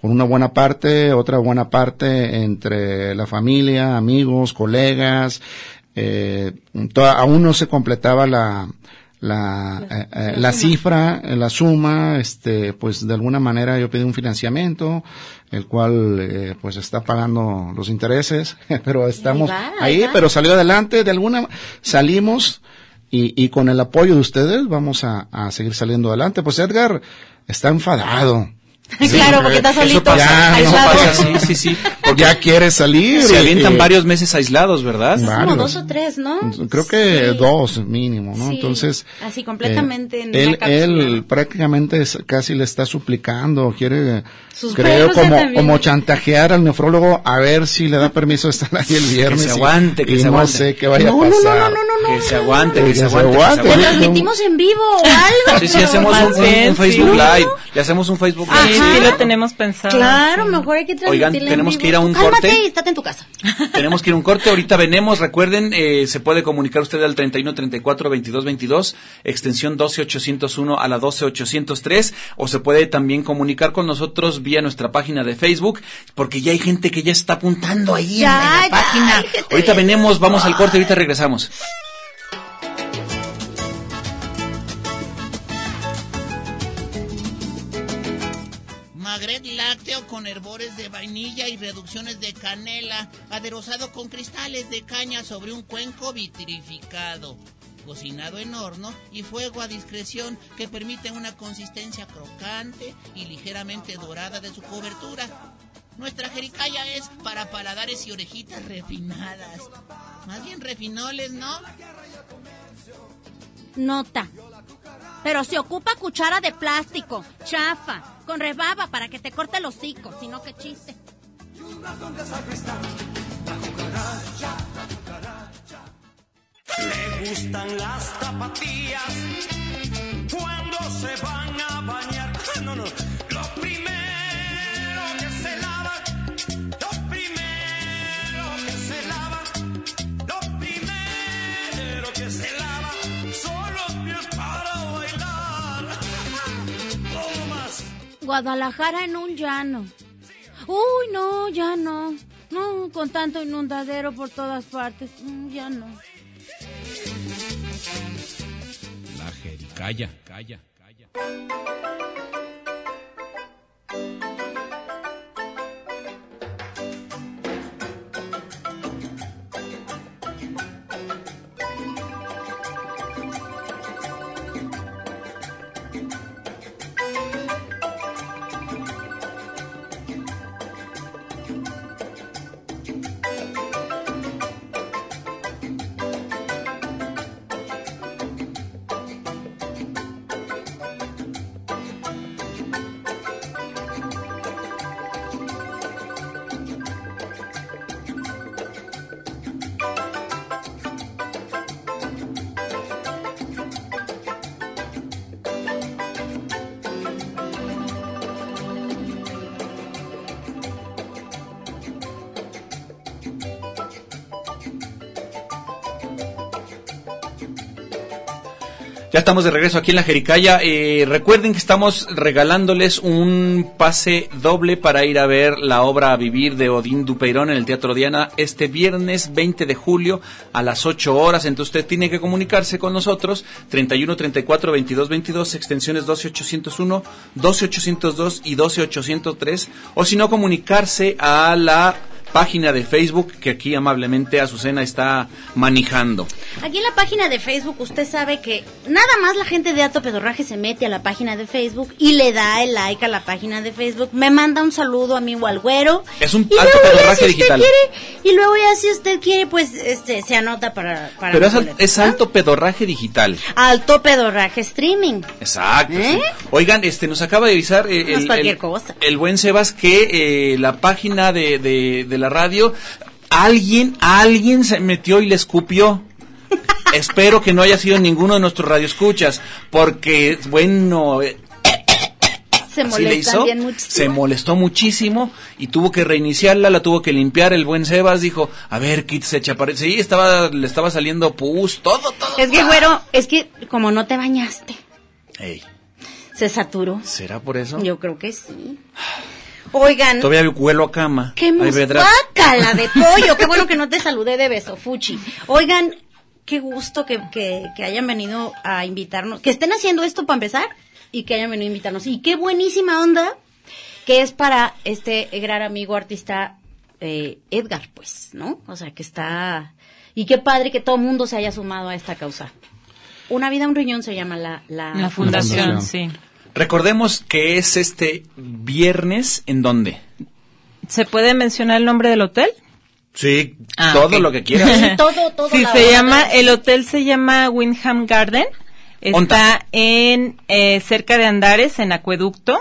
con una buena parte, otra buena parte entre la familia, amigos, colegas, eh, to- aún no se completaba la, la, eh, eh, la cifra, eh, la suma, este, pues de alguna manera yo pedí un financiamiento, el cual eh, pues está pagando los intereses, pero estamos Ahí va, ahí ahí, va. pero salió adelante, de alguna salimos y, y con el apoyo de ustedes vamos a, a seguir saliendo adelante. Pues Edgar está enfadado. claro, porque está Eso solito, pasa, eso aislado. pasa, sí, sí, sí. Porque Ya quiere salir. se y- avientan y- varios meses aislados, ¿verdad? Como dos o tres, ¿no? Creo que Sí. dos mínimo, ¿no? Sí, Entonces. así completamente eh, en él, él prácticamente es- casi le está suplicando, quiere, Sus creo, ya como, como chantajear al nefrólogo a ver si le da permiso de estar ahí el viernes. se y- aguante, que y se no aguante. sé qué vaya No, a no, no, pasar. no, no, no, Que se aguante, que Que se se aguante. que aguante. se aguante. transmitimos en vivo o algo. Sí, sí, hacemos un, Facebook. Live. Le hacemos un Facebook Sí, Live. Sí lo tenemos pensado. Claro, mejor hay que transmitirle Oigan, en tenemos que ir a un Tú cálmate corte. y estate en tu casa. Tenemos que ir a un corte. Ahorita venemos. Recuerden, eh, se puede comunicar usted al 31 34 22 22, extensión 12 801 a la 12 803. O se puede también comunicar con nosotros vía nuestra página de Facebook, porque ya hay gente que ya está apuntando ahí en Ya, la ya, página. Ahorita venemos, vamos al corte, ahorita regresamos. Herbores de vainilla y reducciones de canela, aderezado con cristales de caña sobre un cuenco vitrificado. Cocinado en horno y fuego a discreción que permite una consistencia crocante y ligeramente dorada de su cobertura. Nuestra jericaya es para paladares y orejitas refinadas. Más bien refinoles, ¿no? Nota. Pero se ocupa cuchara de plástico, chafa, con rebaba para que te corte los hocico, sino que chiste. Le gustan las tapatías cuando se van Guadalajara en un llano. Uy, no, ya no. No, con tanto inundadero por todas partes. Mm, Ya no. La jericaya. Calla, calla. Ya estamos de regreso aquí en la Jericaya. Eh, recuerden que estamos regalándoles un pase doble para ir a ver la obra a vivir de Odín Dupeirón en el Teatro Diana este viernes 20 de julio a las 8 horas. Entonces usted tiene que comunicarse con nosotros 31 34 22 22 extensiones 12 801, 12 802 y 12 803 o si no comunicarse a la página de Facebook que aquí amablemente Azucena está manejando. Aquí en la página de Facebook usted sabe que nada más la gente de Alto Pedorraje se mete a la página de Facebook y le da el like a la página de Facebook, me manda un saludo a mi Walgüero. Es un y Alto Pedorraje si digital. quiere, y luego ya si usted quiere, pues este se anota para... para Pero es, al- es alto pedorraje digital. Alto Pedorraje Streaming. Exacto. ¿Eh? sí. Oigan, este nos acaba de avisar eh, No es el, cualquier el- cosa. el buen Sebas que eh, la página de, de, de la radio, alguien, alguien se metió y le escupió. Espero que no haya sido ninguno de nuestros radioescuchas, porque, bueno, eh, Se molestó muchísimo y tuvo que reiniciarla, la tuvo que limpiar. El buen Sebas dijo, a ver, quítese chaparrito. Sí, estaba, le estaba saliendo pus, todo, todo. Es que, güero, es que como no te bañaste, Ey, se saturó. ¿será por eso? Yo creo que sí. Oigan, Todavía huelo a cama. qué muscácala de pollo. Qué bueno que no te saludé de beso, Fuchi. Oigan, qué gusto que, que, que hayan venido a invitarnos, que estén haciendo esto para empezar y que hayan venido a invitarnos. Y qué buenísima onda que es para este gran amigo artista eh, Edgar, pues, ¿no? O sea, que está... Y qué padre que todo el mundo se haya sumado a esta causa. Una vida, un riñón se llama la, la, La fundación, fundación. sí. Recordemos que es este viernes en dónde. ¿Se puede mencionar el nombre del hotel? Sí, Ah, todo lo que quieras. Sí, todo, todo. Sí, se llama, el hotel se llama Windham Garden. Está en eh, cerca de Andares, en Acueducto.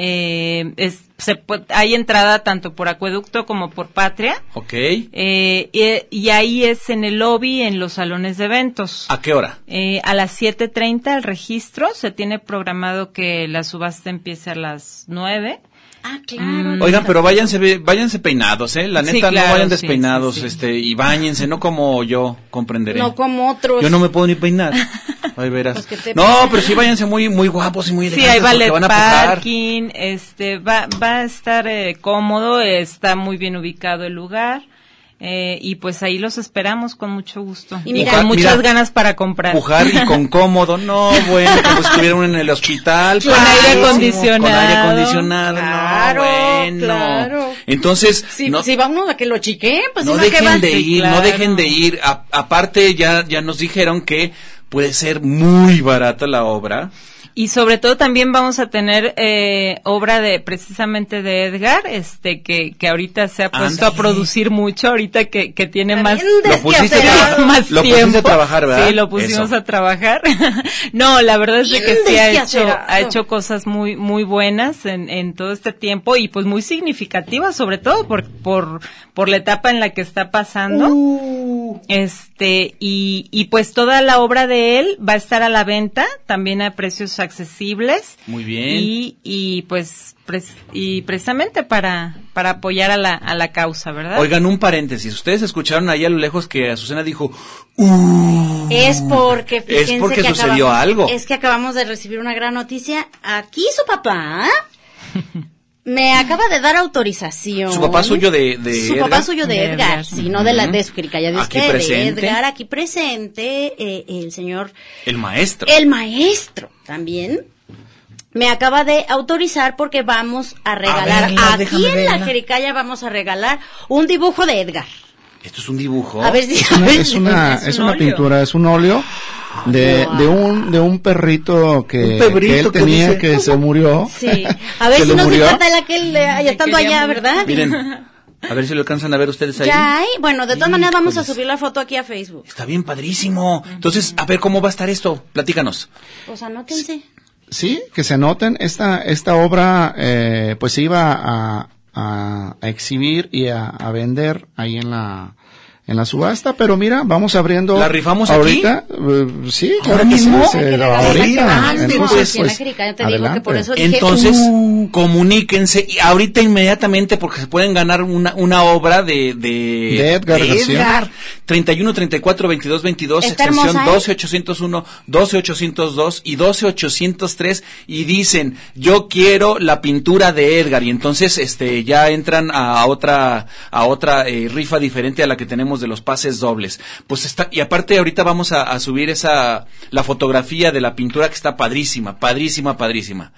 Eh, es, se hay entrada tanto por Acueducto como por Patria. ok. Eh, y, y ahí es en el lobby, en los salones de eventos. ¿A qué hora? Eh, a las 7.30 el registro. Se tiene programado que la subasta empiece a las 9. Ah, claro. Mm. Oigan, pero váyanse, váyanse peinados, ¿eh? La Sí, neta, claro, no vayan sí, despeinados, sí, sí. este, y bañense, no como yo, comprenderé. No como otros. Yo no me puedo ni peinar. Ay, verás. Pues no, pero sí váyanse muy, muy guapos y muy Sí, elegantes hay ballet porque van a parking, este, va, va a estar eh, cómodo, está muy bien ubicado el lugar. Eh, y pues ahí los esperamos con mucho gusto. Y con muchas mira, ganas para comprar. Pujar y con cómodo, no, bueno, como si estuvieran en el hospital. Con aire acondicionado. Con aire acondicionado, Claro, no, bueno. claro. Entonces, Si, no, si va uno a que lo chique, pues no si no, ¿qué dejen de ir, no dejen de ir. A- aparte, ya, ya nos dijeron que puede ser muy barata la obra. Y sobre todo también vamos a tener eh, obra de precisamente de Edgar, este que, que ahorita se ha puesto a producir mucho, ahorita que, que tiene más, Lo pusiste a más Lo pusiste tiempo. a trabajar, ¿verdad? Sí, lo pusimos Eso. a trabajar. no, la verdad es de que sí ha hecho, ha hecho cosas muy, muy buenas en, en todo este tiempo y pues muy significativas, sobre todo por, por, por la etapa en la que está pasando. Este, y, y pues toda la obra de él va a estar a la venta, también a precios accesibles. Muy bien. Y, y pues, pres- y precisamente para, para apoyar a la, a la causa, ¿verdad? Oigan, un paréntesis. Ustedes escucharon ahí a lo lejos que Azucena dijo, "Uh". Es porque, Es porque que sucedió acabamos- algo. Es que acabamos de recibir una gran noticia. Aquí su papá me acaba de dar autorización. Su papá suyo de, de Su Edgar? papá suyo de De Edgar, Edgar. sí, no de la de su jericaya de Aquí usted, presente. de Edgar, aquí presente, eh, el señor, el maestro. el maestro también. Me acaba de autorizar porque vamos a regalar, verla, aquí en la jericaya vamos a regalar un dibujo de Edgar. Esto es un dibujo. A ver si... Es una, es una, Es es un una óleo. pintura, es un óleo de, de un de un perrito que, Un que él que tenía dice. que se murió. Sí. A ver ¿Se si no se murió? trata de la que él eh, haya estando allá. ¿verdad? Miren, a ver si lo alcanzan a ver ustedes ahí. Ya hay. Bueno, de todas maneras vamos a subir la foto aquí a Facebook. Está bien padrísimo. Entonces, a ver cómo va a estar esto. Platícanos. Pues anótense. Sí, que se anoten. Esta, esta obra, eh, pues se iba a, a, a exhibir y a, a vender ahí en la, en la subasta, pero mira, vamos abriendo. ¿La rifamos aquí? ahorita. eh, sí, ¿Ahora claro que sí, ahorita. que Entonces, pues, Jericaya, te digo que adelante. por eso dije, Entonces, uh, comuníquense y ahorita inmediatamente porque se pueden ganar una, una obra de, de, De Edgar García. Edgar. 31 34 22 22 Está extensión hermosa, ¿eh? 12 801 12 802 y 12 803 y dicen yo quiero la pintura de Edgar y entonces este ya entran a otra a otra eh, rifa diferente a la que tenemos de los pases dobles. Pues está y aparte ahorita vamos a, a subir esa la fotografía de la pintura que está padrísima padrísima padrísima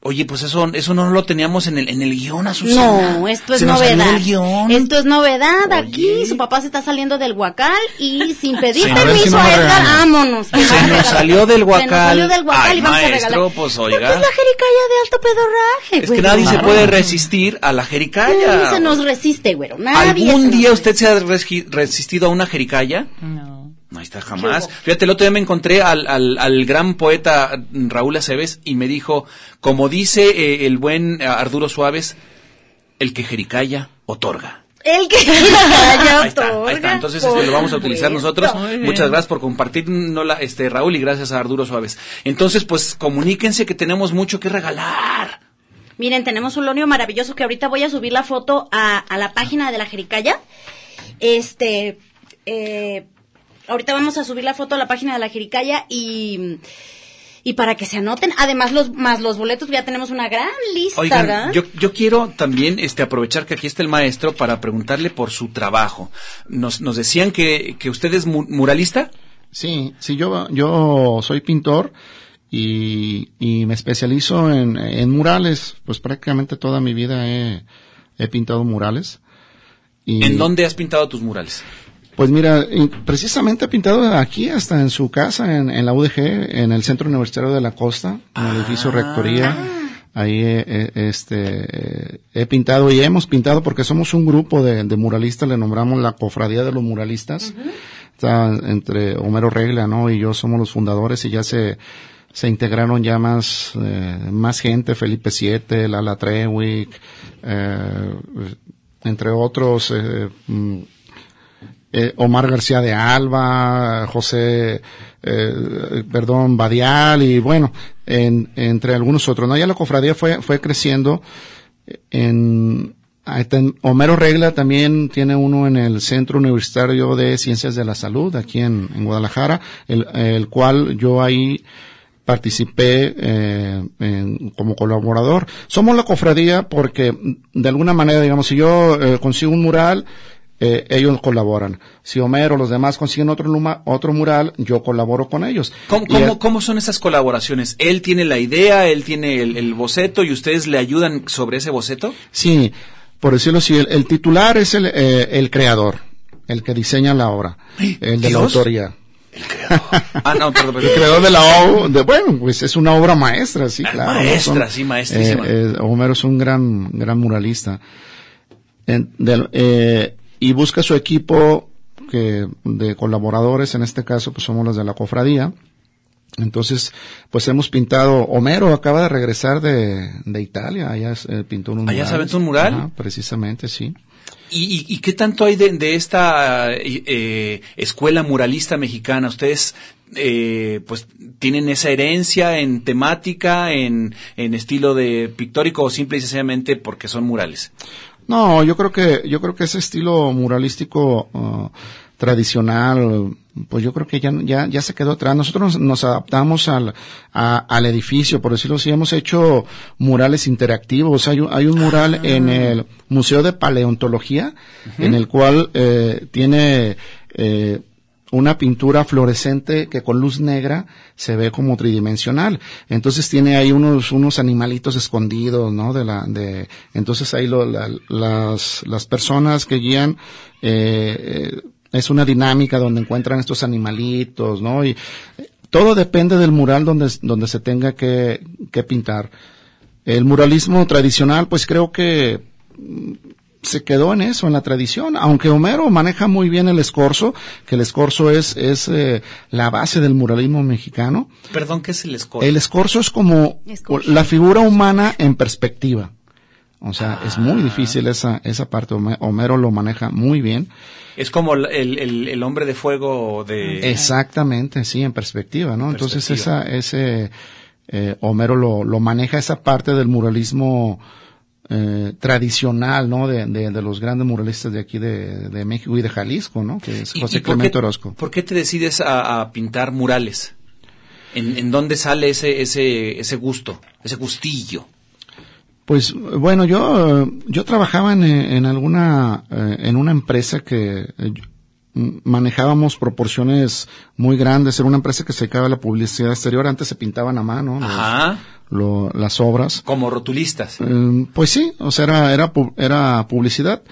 Oye, pues eso, eso no lo teníamos en el, en el guion, Azucena. No, esto es Se nos salió novedad. del guion. Esto es novedad. Aquí Oye. su papá se está saliendo del huacal y sin pedir Se- a ver si permiso no a Edgar, vámonos. Se nos salió del Se nos huacal. salió del huacal Ay, y vamos a maestro, regalar. pues, Porque oiga. es la jericaya de alto pedorraje, Es que nadie se Claro. puede resistir a la jericaya. Nadie se nos resiste, güero. Nadie ¿Algún se día usted se ha resistido a una jericaya? No. No, está jamás. Fíjate, el otro día me encontré al, al, al gran poeta Raúl Aceves y me dijo, como dice eh, el buen eh, Arturo Suárez, el que jericaya otorga. El que Ahí está, jericaya ahí está. otorga, Entonces este, lo vamos a utilizar nosotros. Muchas gracias por compartir, no la- este, Raúl, y gracias a Arturo Suárez. Entonces, pues comuníquense que tenemos mucho que regalar. Miren, tenemos un lonio maravilloso que ahorita voy a subir la foto a, a la página de la Jericaya. Este, eh, ahorita vamos a subir la foto a la página de la Jericaya y, y para que se anoten, además los, más los boletos, ya tenemos una gran lista, Oigan, ¿verdad? yo, yo quiero también este, aprovechar que aquí está el maestro para preguntarle por su trabajo. Nos, nos decían que, que usted es mu- muralista. Sí, sí, yo, yo soy pintor y, y me especializo en, en murales. Pues prácticamente toda mi vida he, he pintado murales. Y, ¿En dónde has pintado tus murales? Pues mira, precisamente he pintado aquí, hasta en su casa, en, en la UDG, en el Centro Universitario de la Costa, en el edificio Rectoría. Ahí eh, eh, este, eh, he pintado y hemos pintado porque somos un grupo de, de muralistas, le nombramos la Cofradía de los Muralistas. Está entre Homero Regla, ¿no? Y yo somos los fundadores y ya se, se integraron ya más, eh, más gente, Felipe Siete, Lala Trewick, eh, entre otros, eh, eh, Omar García de Alba, José, eh, perdón, Badial y bueno, en- entre algunos otros. ¿no? Ya la cofradía fue, fue creciendo en, ahí está en- Homero Regla también tiene uno en el Centro Universitario de Ciencias de la Salud, aquí en, en Guadalajara, el, el cual yo ahí participé eh, en- como colaborador. Somos la cofradía porque de alguna manera, digamos, si yo eh, consigo un mural, eh, ellos colaboran. Si Homero o los demás consiguen otro, luma- otro mural, yo colaboro con ellos. ¿Cómo, cómo, cómo son esas colaboraciones? ¿Él tiene la idea, él tiene el, el boceto y ustedes le ayudan sobre ese boceto? Sí, por decirlo así, el, el titular es el, eh, el creador, el que diseña la obra, el de la autoría. Ah, no, perdón, El creador de la obra, de, bueno, pues es una obra maestra, sí, Ah, claro. maestra, Son- sí, maestrísima. eh, eh, Homero es un gran, gran muralista. En- del- eh, y busca su equipo que, de colaboradores, en este caso, pues somos los de la cofradía. Entonces, pues hemos pintado, Homero acaba de regresar de, de Italia, allá eh, pintó un ¿Allá mural. se aventó un mural? Ajá, precisamente, sí. ¿Y, y, y qué tanto hay de, de esta eh, eh, escuela muralista mexicana? ¿Ustedes eh, pues tienen esa herencia en temática, en, en estilo de pictórico o simple y sencillamente porque son murales? No, yo creo que, yo creo que ese estilo muralístico uh, tradicional, pues yo creo que ya, ya, ya se quedó atrás. Nosotros nos, nos adaptamos al, a- al edificio, por decirlo así, hemos hecho murales interactivos. Hay, un- hay un mural en el Museo de Paleontología, en el cual eh, tiene eh, una pintura fluorescente que con luz negra se ve como tridimensional. Entonces tiene ahí unos, unos animalitos escondidos, ¿no? De la, de, entonces ahí lo- la- las, las personas que guían, eh, eh, es una dinámica donde encuentran estos animalitos, ¿no? Y eh, todo depende del mural donde, donde se tenga que, que pintar. El muralismo tradicional, pues creo que se quedó en eso, en la tradición, aunque Homero maneja muy bien el escorzo, que el escorzo es, es eh, la base del muralismo mexicano. Perdón, ¿qué es el escorzo? El escorzo es como Escorzo. la figura humana en perspectiva. O sea, es muy difícil esa, esa parte. Home- Homero lo maneja muy bien. Es como el, el, el hombre de fuego de... Exactamente, sí, en perspectiva, ¿no? Entonces perspectiva. esa, ese, eh, Homero lo, lo maneja esa parte del muralismo eh, tradicional, ¿no? De, de, de los grandes muralistas de aquí de, de México y de Jalisco, ¿no? Que es ¿Y- José Clemente qué- Orozco. ¿Por qué te decides a, a pintar murales? ¿En, en dónde sale ese, ese, ese gusto, ese gustillo? Pues bueno, yo yo trabajaba en, en alguna eh, en una empresa que eh, manejábamos proporciones muy grandes. Era una empresa que se dedicaba a la publicidad exterior. Antes se pintaban a mano los- lo- las obras. Como rotulistas. Eh, pues sí, o sea, era, era, era publicidad.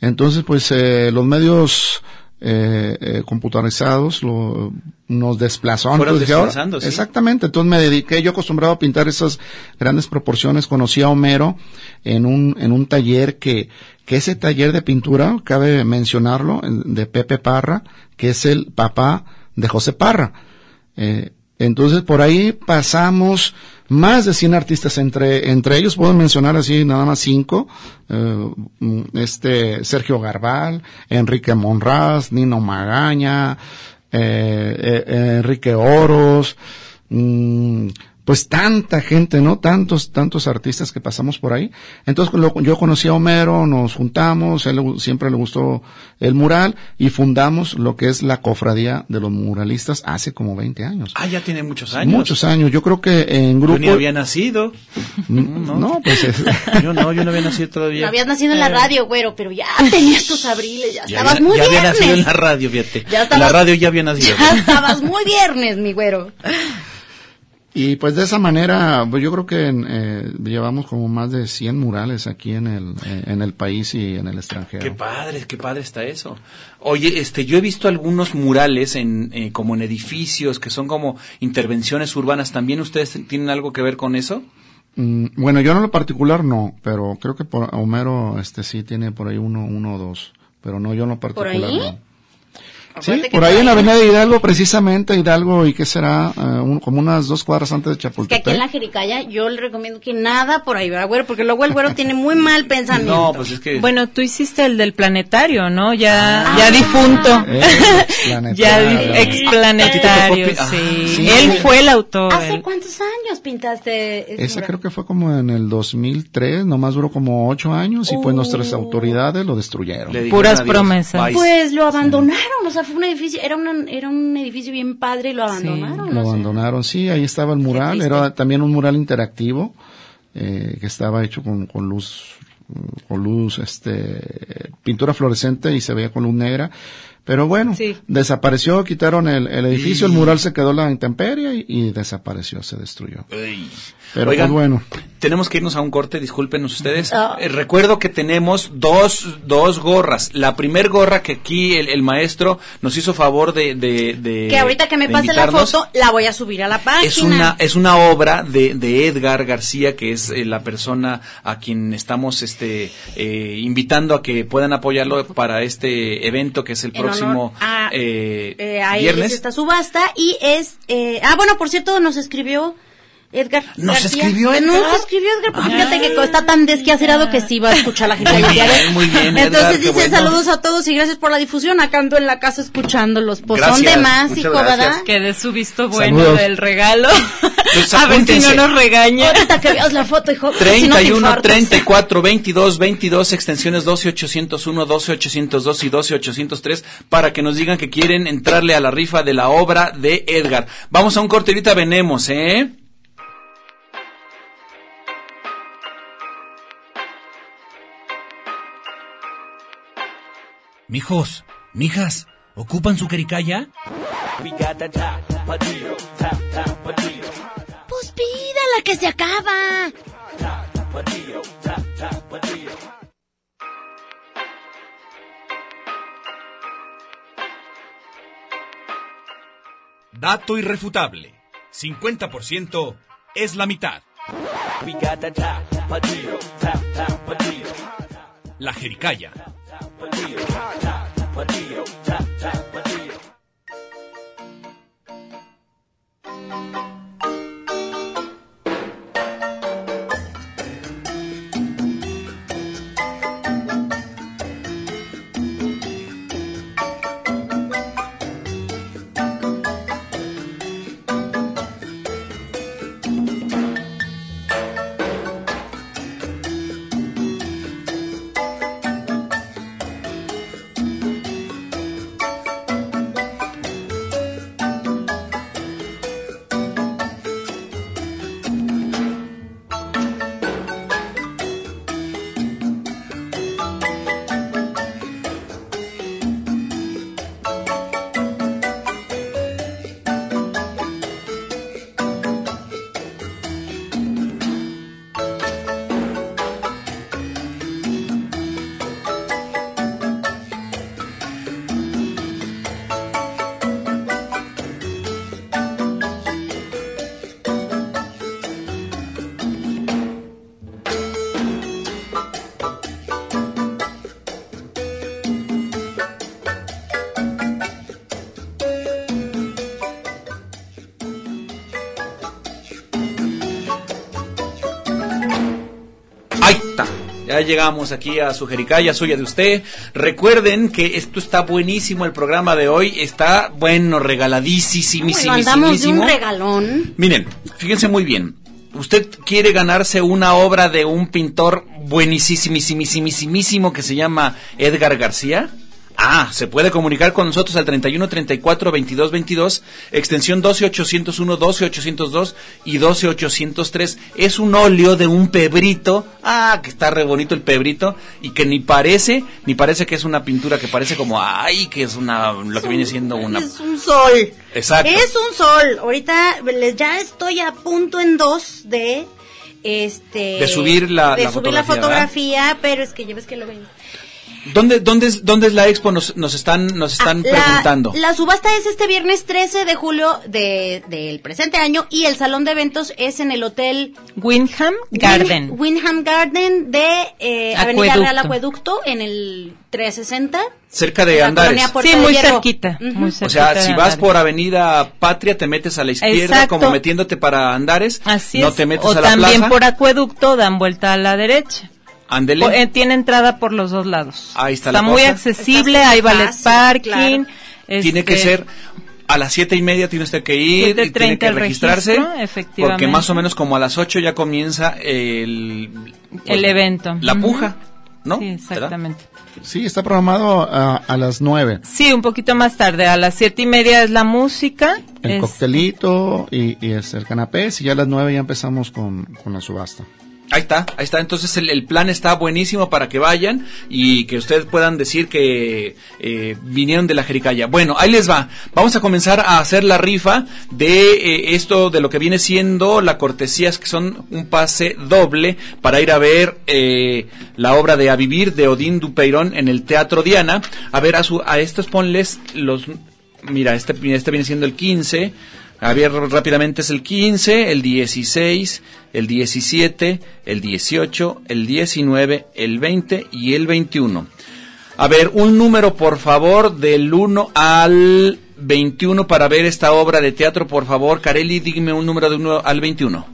Entonces, pues eh, los medios eh, eh, computarizados lo, nos. Fueron dije, ahora- desplazando, sí. Exactamente, entonces me dediqué, yo acostumbrado a pintar esas grandes proporciones, conocí a Homero en un, en un taller que, que ese taller de pintura, cabe mencionarlo, en- de Pepe Parra, que es el papá de José Parra. Eh, entonces por ahí pasamos más de 100 artistas, entre, entre ellos. Puedo mencionar así nada más cinco, eh, este Sergio Garbal, Enrique Monraz, Nino Magaña, eh, eh, Enrique Oros, mm, pues tanta gente, ¿no? Tantos, tantos artistas que pasamos por ahí. Entonces lo- yo conocí a Homero, nos juntamos, él le- siempre le gustó el mural y fundamos lo que es la cofradía de los muralistas hace como 20 años. Ah, ya tiene muchos años. Muchos años. Yo creo que en Yo grupo... ni había nacido. no, no, pues es- Yo no, yo no había nacido todavía. No habías nacido en la radio, güero, pero ya tenías tus abriles, ya, Ya estabas había- muy ya había viernes. nacido en la radio, fíjate. Ya En estabas- la radio ya había nacido. Ya estabas muy viernes, mi güero. Y pues de esa manera, pues yo creo que eh, llevamos como más de 100 murales aquí en el, eh, en el país y en el extranjero. Qué padre, qué padre está eso. Oye, este, yo he visto algunos murales en, eh, como en edificios que son como intervenciones urbanas. ¿También ustedes tienen algo que ver con eso? Mm, bueno, yo en lo particular no, pero creo que por Homero este sí tiene por ahí uno, uno o dos, pero no yo en lo particular ahí? no. Sí, que por ahí en la avenida de Hidalgo, precisamente Hidalgo, ¿y qué será? Eh, un- como unas dos cuadras antes de Que aquí Chapultepec. en la Jericaya yo le recomiendo que nada por ahí, ¿verdad, güero? Porque luego el güero tiene muy mal pensamiento. No, pues es que... Bueno, tú hiciste el del planetario, ¿no? Ya, ya difunto. Eh, explanetario. ya di- explanetario, sí. Ah, sí. Él fue el autor. ¿Hace él- cuántos años pintaste mural? creo que fue como en el 2003, nomás duró como ocho años y pues nuestras autoridades lo destruyeron. Puras promesas. Pues lo abandonaron, o sea, fue un edificio, era, una- era un edificio bien padre y lo abandonaron. Lo no sé. abandonaron, sí, ahí estaba el mural, era también un mural interactivo eh, que estaba hecho con, con luz, con luz, este, pintura fluorescente y se veía con luz negra. Pero bueno, Sí. desapareció, quitaron el, el edificio, el mural se quedó en la intemperie y, y desapareció, se destruyó. Ey. Pero Oigan, pues bueno. Tenemos que irnos a un corte, discúlpenos ustedes. Ah. Eh, recuerdo que tenemos dos, dos gorras. La primer gorra que aquí el, el maestro nos hizo favor de... de, de Que ahorita que me pase la foto, la voy a subir a la página. Es una, es una obra de, de Edgar García, que es eh, la persona a quien estamos este, eh, invitando a que puedan apoyarlo para este evento que es el En próximo a- eh, viernes. es esta subasta y es... eh, ah, bueno, por cierto, nos escribió Edgar ¿Nos García. escribió Edgar? Nos escribió Edgar, porque fíjate que está tan desquacerado que sí va a escuchar la gente. Muy bien, muy bien, Edgar, Entonces qué dice bueno. saludos a todos y gracias por la difusión. Acá ando en la casa escuchándolos. Pues son Gracias, de más, hijo, gracias. ¿verdad? Que de su visto bueno Saludos. del regalo. Pues a ver si no nos regaña. Ahorita que veas la foto, hijo. si no te 31, infartas. 34, 22, 22, extensiones 12, 801, 12, 802 y 12, 803 para que nos digan que quieren entrarle a la rifa de la obra de Edgar. Vamos a un corte, ahorita venemos, ¿eh? Mijos, mijas, ¿ocupan su jericaya? Pues pídala que se acaba. Dato irrefutable. 50% es la mitad. La jericaya. Tapadillo, tap, tap tapadillo. Llegamos aquí a su jericaya suya de usted. Recuerden que esto está buenísimo, el programa de hoy está, bueno, regaladísimo. Bueno, andamos de un regalón. Miren, fíjense muy bien. Usted quiere ganarse una obra de un pintor buenísimísimísimísimo que se llama Edgar García. Ah, se puede comunicar con nosotros al 31 34 22 22, extensión 12 801, 12 802 y 12 803. Es un óleo de un pebrito. Ah, que está re bonito el pebrito y que ni parece, ni parece que es una pintura que parece como, ay, que es una, lo que viene siendo una. Es un sol. Exacto. Es un sol. Ahorita les- ya estoy a punto en dos de este De subir la- de la subir la fotografía, fotografía, pero es que ya ves que lo ven. ¿Dónde, dónde, es, ¿Dónde es la expo? Nos, nos están, nos están Ah, La, preguntando. la subasta es este viernes 13 de julio de- del presente año y el salón de eventos es en el hotel Windham Garden. Win- Windham Garden de eh, Avenida. Real Acueducto en el 360. Cerca de la Andares. Sí, de muy cerquita, Ujú. muy O cerquita sea, de si vas Andares. por Avenida Patria, te metes a la izquierda, Exacto. como metiéndote para Andares. Así no es. te metes o a la también plaza. por acueducto dan vuelta a la derecha. Ándele. Po- eh, tiene entrada por los dos lados. Ahí está Está la muy cosa. accesible, Está hay ballet fácil, parking. Tiene que este, ser a las siete y media tiene usted que ir, y tiene 7:30 que registrarse, registro, efectivamente. porque más o menos como a las ocho ya comienza el, El evento. la puja, ¿no? Sí, ¿Verdad? exactamente. Sí, está programado a, a las nueve. Sí, un poquito más tarde. A las siete y media es la música. El es- coctelito y, y es el canapé. Y ya a las nueve ya empezamos con, con la subasta. Ahí está, ahí está. Entonces el, plan está buenísimo para que vayan y que ustedes puedan decir que eh, vinieron de la Jericaya. Bueno, ahí les va. Vamos a comenzar a hacer la rifa de eh, esto, de lo que viene siendo la cortesías, que son un pase doble para ir a ver eh, la obra de A Vivir de Odín Dupeirón en el Teatro Diana. A ver, a, su, a estos ponles los... Mira, este, este viene siendo el 15. A ver, rápidamente es el 15, el 16, el 17, el 18, el 19, el 20 y el 21. A ver, un número por favor del 1 al 21 para ver esta obra de teatro, por favor. Carelli, dime un número de 1 al 21.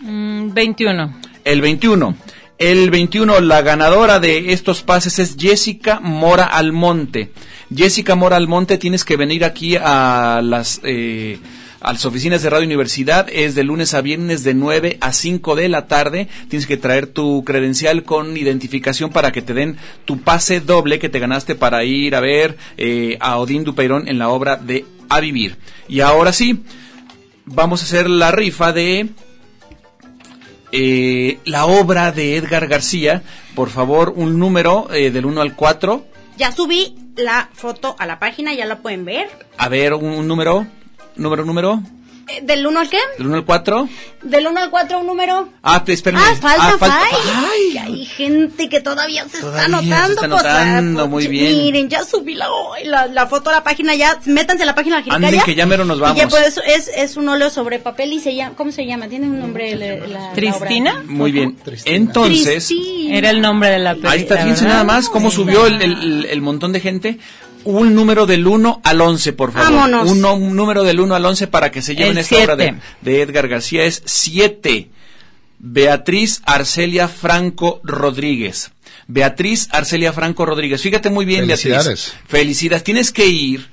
Mm, 21. El 21. El 21, la ganadora de estos pases es Jessica Mora Almonte. Jessica Mora Almonte, tienes que venir aquí a las, eh, a las oficinas de Radio Universidad. Es de lunes a viernes de 9 a 5 de la tarde. Tienes que traer tu credencial con identificación para que te den tu pase doble que te ganaste para ir a ver eh, a Odín Dupeirón en la obra de A Vivir. Y ahora sí, vamos a hacer la rifa de eh, la obra de Edgar García. Por favor, un número eh, del 1 al 4. Ya subí la foto a la página, ya la pueden ver. A ver, un, un número. Número, número. Eh, ¿Del 1 al qué? Del 1 al 4. Del 1 al 4 un número. Ah, te espérame. Ah, falta, Ah, falta- Ay, hay gente que todavía se Todavía está se notando. está notando, pues, muy bien. Miren, ya subí la, la, la foto a la página, ya, métanse a la página de Anden, que ya mero nos Y ya vamos. pues es, es un óleo sobre papel y se llama, ¿cómo se llama? Tiene un nombre la, la- la ¿Tristina? Muy bien. Entonces, Cristina. Era el nombre de la película. ahí está, fíjense nada más cómo subió el, el- el montón de gente. Un número del 1 al 11, por favor. Vámonos. Un, número del 1 al 11 para que se lleven El esta obra de, Edgar García. Es 7. Beatriz Arcelia Franco Rodríguez. Beatriz Arcelia Franco Rodríguez. Fíjate muy bien, Beatriz. Felicidades. Felicidades. Tienes que ir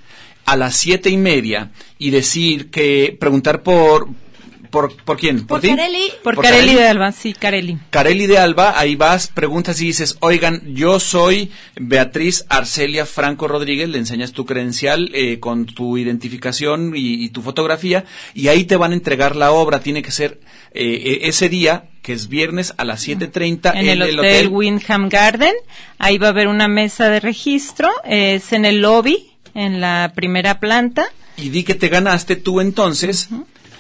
a las siete y media y decir que, preguntar por, por, ¿por quién? Por ti? Carelli. Por, Por Carelli Carelli. de Alba, sí, Carelli. Carelli de Alba, ahí vas, preguntas y dices, oigan, yo soy Beatriz Arcelia Franco Rodríguez, le enseñas tu credencial eh, con tu identificación y, y tu fotografía, y ahí te van a entregar la obra, tiene que ser eh, eh, ese día, que es viernes a las 7.30 En el, hotel, Windham Garden. Ahí va a haber una mesa de registro. Es en el lobby, en la primera planta. y di que te ganaste tú entonces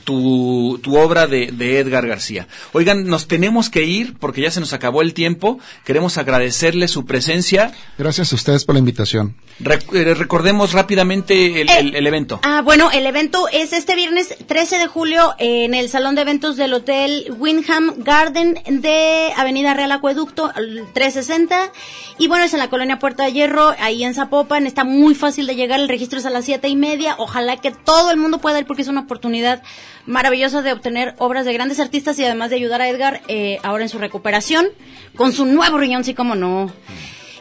tu, tu obra de, de Edgar García. Oigan, nos tenemos que ir porque ya se nos acabó el tiempo. Queremos agradecerle su presencia. Gracias a ustedes por la invitación. Eh, recordemos rápidamente el, Eh, el- el evento. Ah, bueno, el evento es este viernes 13 de julio en el salón de eventos del Hotel Windham Garden de Avenida Real Acueducto al 360. Y bueno, es en la colonia Puerta de Hierro, ahí en Zapopan. Está muy fácil de llegar, el registro es a las siete y media. Ojalá que todo el mundo pueda ir porque es una oportunidad maravilloso de obtener obras de grandes artistas y además de ayudar a Edgar eh, ahora en su recuperación con su nuevo riñón, sí como no.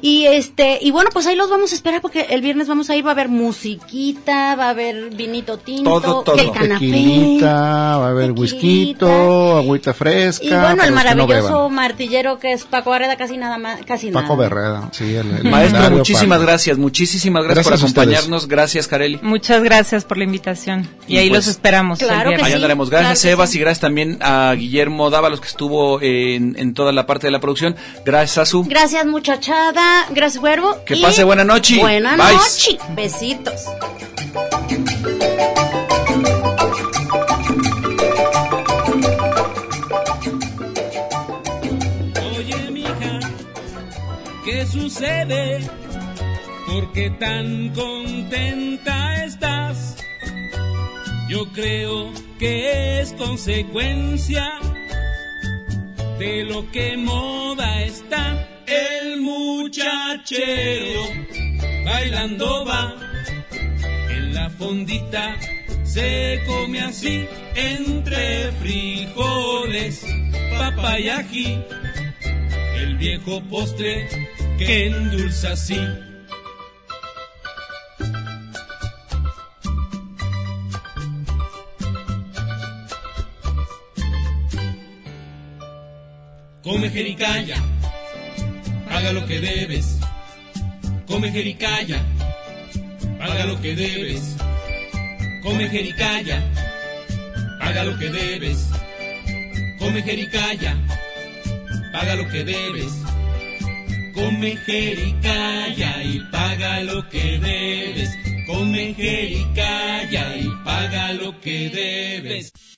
Y este, y bueno, pues ahí los vamos a esperar porque el viernes vamos a ir, va a haber musiquita, va a haber vinito tinto, Todo, todo. que el canapé. Tequilita, va a haber whisky, agüita fresca. Y bueno, el que no maravilloso beban. martillero que es Paco Barreda, casi nada más, casi Paco nada. Berreda, sí, el, el Maestro, muchísimas Paco. gracias, muchísimas gracias, Gracias a por acompañarnos. Gracias, Careli. Muchas gracias por la invitación. Y, Y ahí pues, los esperamos. claro que. Ahí sí, andaremos. Gracias, claro Evas, sí. y gracias también a Guillermo Dávalos, que estuvo en, en toda la parte de la producción. Gracias, Azu. Gracias muchachada, gracias Huervo. Que y pase buena noche. Buena Bye. noche. Besitos. Oye, mija, ¿qué sucede? ¿Por qué tan contenta estás? Yo creo que es consecuencia de lo que moda está el muchachero bailando va. En la fondita se come así entre frijoles, papa y ají, el viejo postre que endulza así. Come jericaya, paga lo que debes. Come jericaya, paga lo que debes. Come jericaya, paga lo que debes. Come jericaya, paga lo que debes. Come jericaya y paga lo que debes. Come jericaya y paga lo que debes.